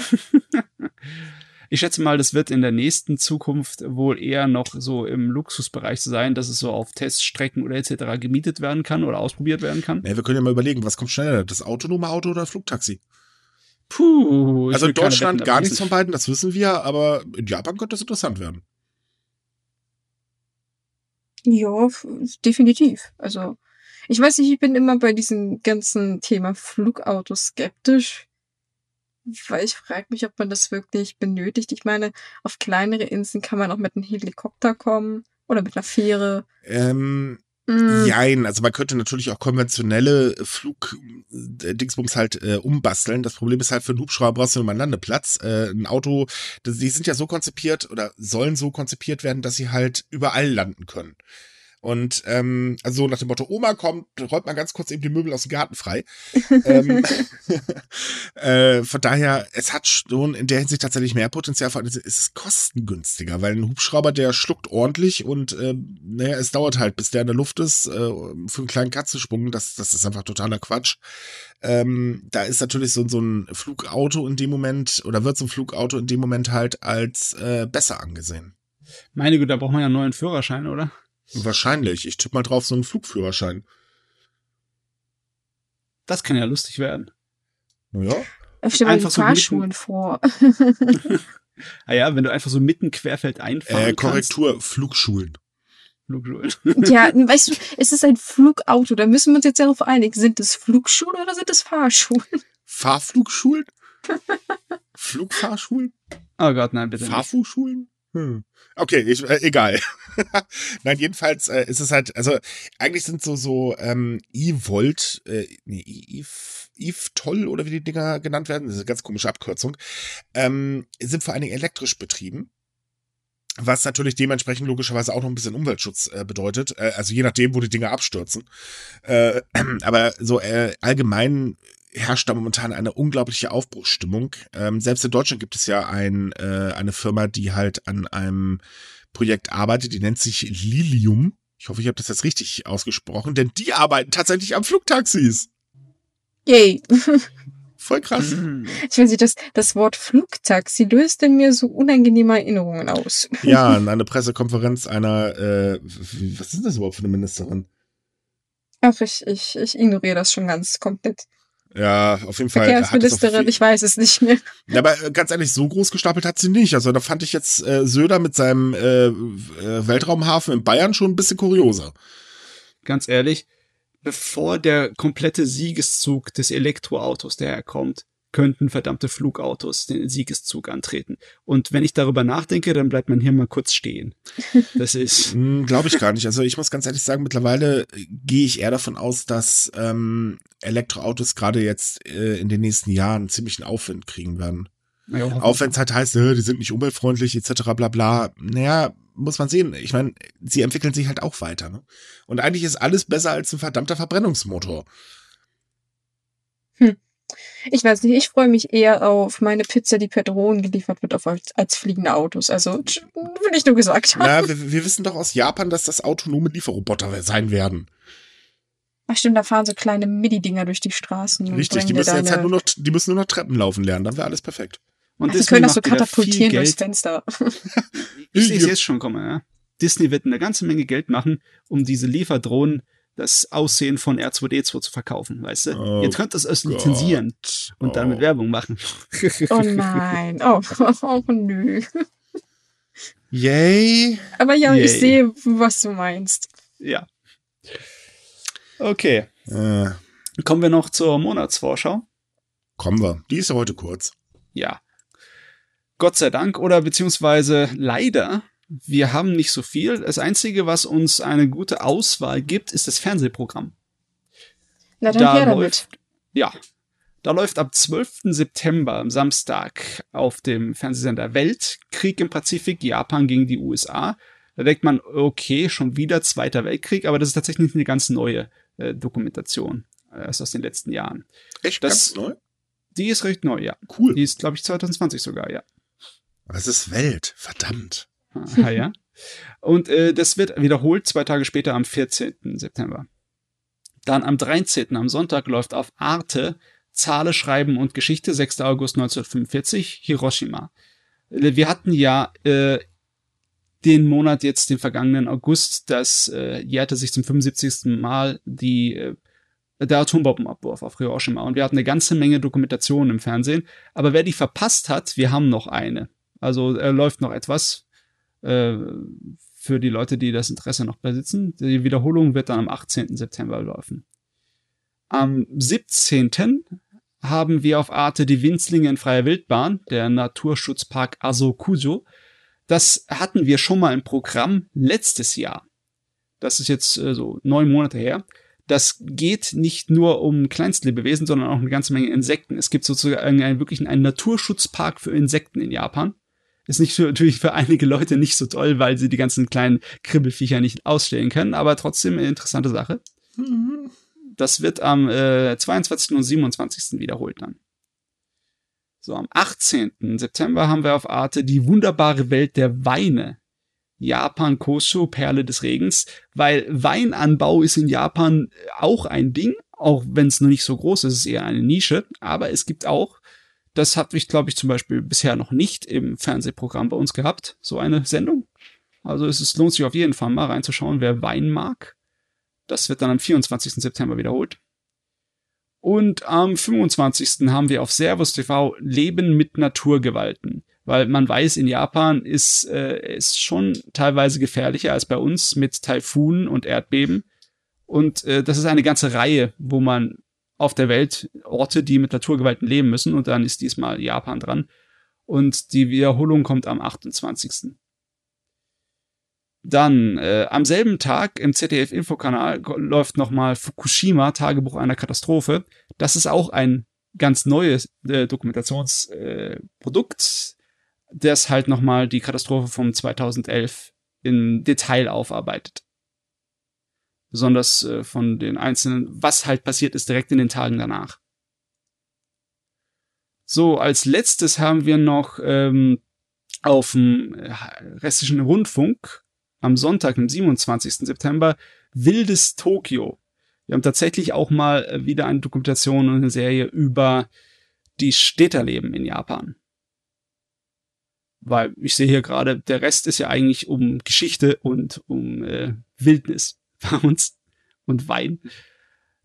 ich schätze mal, das wird in der nächsten Zukunft wohl eher noch so im Luxusbereich sein, dass es so auf Teststrecken oder etc. gemietet werden kann oder ausprobiert werden kann. Ja, wir können ja mal überlegen, was kommt schneller, das autonome Auto oder Flugtaxi? Puh. Also in Deutschland gar nichts von beiden, das wissen wir, aber in Japan könnte das interessant werden. Ja, definitiv. Also, ich weiß nicht, ich bin immer bei diesem ganzen Thema Flugauto skeptisch, weil ich frage mich, ob man das wirklich benötigt. Ich meine, auf kleinere Inseln kann man auch mit einem Helikopter kommen oder mit einer Fähre. Ähm, Mm. Jein, also man könnte natürlich auch konventionelle Flugdingsbums halt äh, umbasteln. Das Problem ist halt, für einen Hubschrauber brauchst du nur mal einen Landeplatz. Äh, ein Auto, die sind ja so konzipiert oder sollen so konzipiert werden, dass sie halt überall landen können. Und ähm, also nach dem Motto, Oma kommt, räumt man ganz kurz eben die Möbel aus dem Garten frei. ähm, äh, von daher, es hat schon in der Hinsicht tatsächlich mehr Potenzial, vor allem ist es kostengünstiger, weil ein Hubschrauber, der schluckt ordentlich und äh, naja, es dauert halt, bis der in der Luft ist, äh, für einen kleinen Katzensprung, das, das ist einfach totaler Quatsch. Ähm, da ist natürlich so, so ein Flugauto in dem Moment, oder wird so ein Flugauto in dem Moment halt als äh, besser angesehen. Meine Güte, da braucht man ja einen neuen Führerschein, oder? Wahrscheinlich. Ich tippe mal drauf, so einen Flugführerschein. Das kann ja lustig werden. Naja. Stelle mir die Fahrschulen so vor. ah ja, wenn du einfach so mitten querfeld einfahren äh, Korrektur, kannst. Flugschulen. Flugschulen. ja, weißt du, es ist ein Flugauto, da müssen wir uns jetzt darauf einigen. Sind es Flugschulen oder sind es Fahrschulen? Fahrflugschulen? Flugfahrschulen? Oh Gott, nein, bitte. Fahrfugschulen? Hm. Okay, ich, äh, egal. Nein, jedenfalls äh, ist es halt, also eigentlich sind so so ähm, E-Volt, äh, nee, Eve Toll oder wie die Dinger genannt werden, das ist eine ganz komische Abkürzung, ähm, sind vor allen Dingen elektrisch betrieben. Was natürlich dementsprechend logischerweise auch noch ein bisschen Umweltschutz äh, bedeutet. Äh, also je nachdem, wo die Dinger abstürzen. Äh, aber so äh, allgemein herrscht da momentan eine unglaubliche Aufbruchsstimmung. Ähm, selbst in Deutschland gibt es ja ein, äh, eine Firma, die halt an einem Projekt arbeitet, die nennt sich Lilium. Ich hoffe, ich habe das jetzt richtig ausgesprochen, denn die arbeiten tatsächlich am Flugtaxis. Yay. Voll krass. Ich weiß nicht, das, das Wort Flugtaxi löst in mir so unangenehme Erinnerungen aus. Ja, in einer Pressekonferenz einer, äh, was ist das überhaupt für eine Ministerin? Ach, ich, ich, ich ignoriere das schon ganz komplett. Ja, auf jeden Fall. Verkehrsministerin, ich weiß es nicht mehr. Ja, aber äh, ganz ehrlich, so groß gestapelt hat sie nicht. Also da fand ich jetzt äh, Söder mit seinem äh, äh, Weltraumhafen in Bayern schon ein bisschen kurioser. Ganz ehrlich, bevor der komplette Siegeszug des Elektroautos daherkommt, könnten verdammte Flugautos den Siegeszug antreten. Und wenn ich darüber nachdenke, dann bleibt mein Hirn mal kurz stehen. Das ist. Hm, Glaube ich gar nicht. Also ich muss ganz ehrlich sagen, mittlerweile gehe ich eher davon aus, dass ähm, Elektroautos gerade jetzt äh, in den nächsten Jahren ziemlich einen Aufwind kriegen werden. Ja, Auch wenn es halt heißt, äh, die sind nicht umweltfreundlich etc. bla bla. Naja, muss man sehen. Ich meine, sie entwickeln sich halt auch weiter. Ne? Und eigentlich ist alles besser als ein verdammter Verbrennungsmotor. Ich weiß nicht, ich freue mich eher auf meine Pizza, die per Drohnen geliefert wird, auf als, als fliegende Autos. Also, will ich nur gesagt haben. Na, wir, wir wissen doch aus Japan, dass das autonome Lieferroboter sein werden. Ach stimmt, da fahren so kleine Mini-Dinger durch die Straßen. Richtig, die müssen jetzt halt nur noch, die müssen nur noch Treppen laufen lernen, dann wäre alles perfekt. Und Ach, die Disney können das so katapultieren durchs. Fenster. Ich sehe es jetzt schon kommen, ja. Disney wird eine ganze Menge Geld machen, um diese Lieferdrohnen das Aussehen von R2D2 zu verkaufen, weißt du? Oh Ihr könnt das erst lizenzieren und damit Oh. Werbung machen. Oh nein. Oh, oh nö. Yay. Aber ja, Yay. ich sehe, was du meinst. ja. Okay. Äh, Kommen wir noch zur Monatsvorschau. kommen wir. Die ist ja heute kurz. Ja. Gott sei Dank oder beziehungsweise leider, wir haben nicht so viel. Das Einzige, was uns eine gute Auswahl gibt, ist das Fernsehprogramm. Na dann Da her damit. läuft, ja, da läuft ab 12. September am Samstag auf dem Fernsehsender Welt Krieg im Pazifik, Japan gegen die USA. Da denkt man, okay, schon wieder Zweiter Weltkrieg, aber das ist tatsächlich eine ganz neue äh, Dokumentation. äh, aus den letzten Jahren. Echt Das- ganz neu? Die ist recht neu, ja. Cool. Die ist, glaube ich, 2020 sogar, ja. Aber es ist Welt. Verdammt. Ah, ja. Und äh, das wird wiederholt zwei Tage später am 14. September. Dann am 13. am Sonntag läuft auf Arte Zahle, Schreiben und Geschichte, 6. August 1945, Hiroshima. Äh, Wir hatten ja äh, den Monat jetzt, den vergangenen August, das äh, jährte sich zum 75. Mal die äh, der Atombombenabwurf auf Hiroshima. Und wir hatten eine ganze Menge Dokumentationen im Fernsehen. Aber wer die verpasst hat, wir haben noch eine. Also äh, läuft noch etwas äh, für die Leute, die das Interesse noch besitzen. Die Wiederholung wird dann am 18. September laufen. Am 17. haben wir auf Arte die Winzlinge in freier Wildbahn, der Naturschutzpark Asokujo. Das hatten wir schon mal im Programm letztes Jahr. Das ist jetzt äh, so neun Monate her. Das geht nicht nur um Kleinstlebewesen, sondern auch eine ganze Menge Insekten. Es gibt sozusagen einen, wirklich einen Naturschutzpark für Insekten in Japan. Ist nicht für, natürlich für einige Leute nicht so toll, weil sie die ganzen kleinen Kribbelfiecher nicht ausstellen können, aber trotzdem eine interessante Sache. Das wird am äh, 22. und 27. wiederholt dann. So, am 18. September haben wir auf Arte die wunderbare Welt der Weine. Japan Kosho, Perle des Regens, weil Weinanbau ist in Japan auch ein Ding, auch wenn es noch nicht so groß ist, es ist eher eine Nische, aber es gibt auch, das habe ich glaube ich zum Beispiel bisher noch nicht im Fernsehprogramm bei uns gehabt, so eine Sendung. Also es ist, lohnt sich auf jeden Fall mal reinzuschauen, wer Wein mag. Das wird dann am 24. September wiederholt. Und am 25. haben wir auf Servus TV Leben mit Naturgewalten. Weil man weiß, in Japan ist äh, ist schon teilweise gefährlicher als bei uns mit Taifunen und Erdbeben. Und äh, das ist eine ganze Reihe, wo man auf der Welt Orte, die mit Naturgewalten leben müssen. Und dann ist diesmal Japan dran. Und die Wiederholung kommt am 28. Dann äh, am selben Tag im ZDF-Infokanal läuft nochmal Fukushima, Tagebuch einer Katastrophe. Das ist auch ein ganz neues äh, Dokumentationsprodukt, äh, das halt nochmal die Katastrophe vom 2011 im Detail aufarbeitet. Besonders äh, von den einzelnen, was halt passiert ist direkt in den Tagen danach. So, als letztes haben wir noch ähm, auf dem äh, restlichen Rundfunk am Sonntag, dem 27. September, Wildes Tokio. Wir haben tatsächlich auch mal äh, wieder eine Dokumentation und eine Serie über die Städterleben in Japan. Weil ich sehe hier gerade, der Rest ist ja eigentlich um Geschichte und um äh, Wildnis uns und Wein.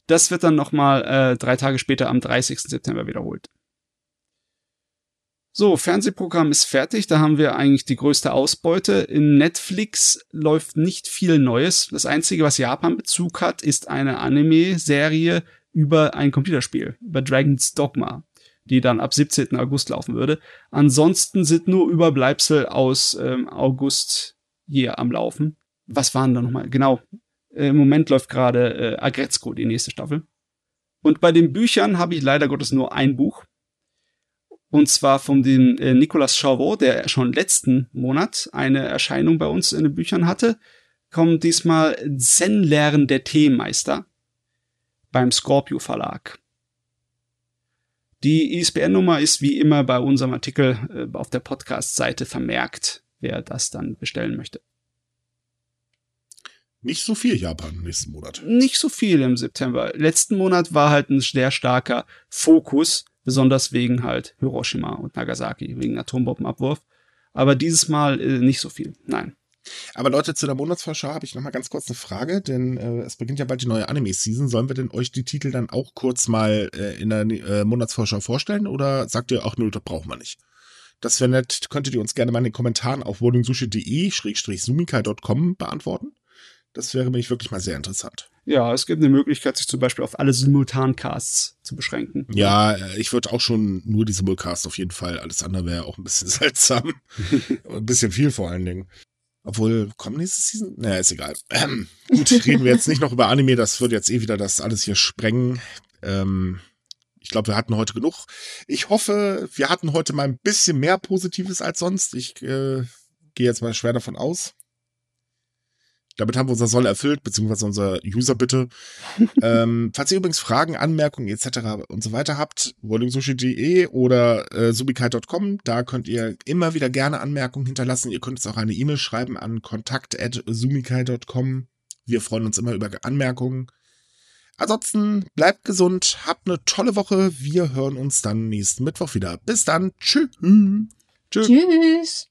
Das wird dann nochmal äh, drei Tage später am 30. September wiederholt. So, Fernsehprogramm ist fertig. Da haben wir eigentlich die größte Ausbeute. In Netflix läuft nicht viel Neues. Das Einzige, was Japan Bezug hat, ist eine Anime-Serie über ein Computerspiel, über Dragon's Dogma. die dann ab 17. August laufen würde. Ansonsten sind nur Überbleibsel aus ähm, August hier am Laufen. Was waren da nochmal? Genau. Äh, Im Moment läuft gerade äh, Agretzko, die nächste Staffel. Und bei den Büchern habe ich leider Gottes nur ein Buch. Und zwar von dem äh, Nicolas Chauveau, der schon letzten Monat eine Erscheinung bei uns in den Büchern hatte, kommt diesmal Zen-Lehren der Teemeister beim Scorpio Verlag. Die ISBN-Nummer ist wie immer bei unserem Artikel äh, auf der Podcast-Seite vermerkt, wer das dann bestellen möchte. Nicht so viel Japan nächsten Monat. Nicht so viel im September. Letzten Monat war halt ein sehr starker Fokus, besonders wegen halt Hiroshima und Nagasaki, wegen Atombombenabwurf. Aber dieses Mal äh, nicht so viel. Nein. Aber Leute, zu der Monatsvorschau habe ich noch mal ganz kurz eine Frage, denn äh, es beginnt ja bald die neue Anime-Season. Sollen wir denn euch die Titel dann auch kurz mal äh, in der äh, Monatsvorschau vorstellen oder sagt ihr, ach nö, das brauchen wir nicht? Das wäre nett, könntet ihr uns gerne mal in den Kommentaren auf wordingsushi.de-sumikai.com beantworten. Das wäre nämlich wirklich mal sehr interessant. Ja, es gibt eine Möglichkeit, sich zum Beispiel auf alle Simultancasts zu beschränken. Ja, äh, ich würde auch schon nur die Simulcasts auf jeden Fall. Alles andere wäre auch ein bisschen seltsam. ein bisschen viel vor allen Dingen. Obwohl, kommen nächste Season? Naja, ist egal. Ähm, gut, reden wir jetzt nicht noch über Anime, das wird jetzt eh wieder das alles hier sprengen. Ähm, ich glaube, wir hatten heute genug. Ich hoffe, wir hatten heute mal ein bisschen mehr Positives als sonst. Ich äh, gehe jetzt mal schwer davon aus. Damit haben wir unser Soll erfüllt, beziehungsweise unser User-Bitte. ähm, falls ihr übrigens Fragen, Anmerkungen etc. und so weiter habt, wordingsushi.de oder äh, subikai.com, da könnt ihr immer wieder gerne Anmerkungen hinterlassen. Ihr könnt uns auch eine E-Mail schreiben an kontakt.sumikai.com. Wir freuen uns immer über Anmerkungen. Ansonsten bleibt gesund, habt eine tolle Woche. Wir hören uns dann nächsten Mittwoch wieder. Bis dann. Tschüss. Tschüss. Tschüss.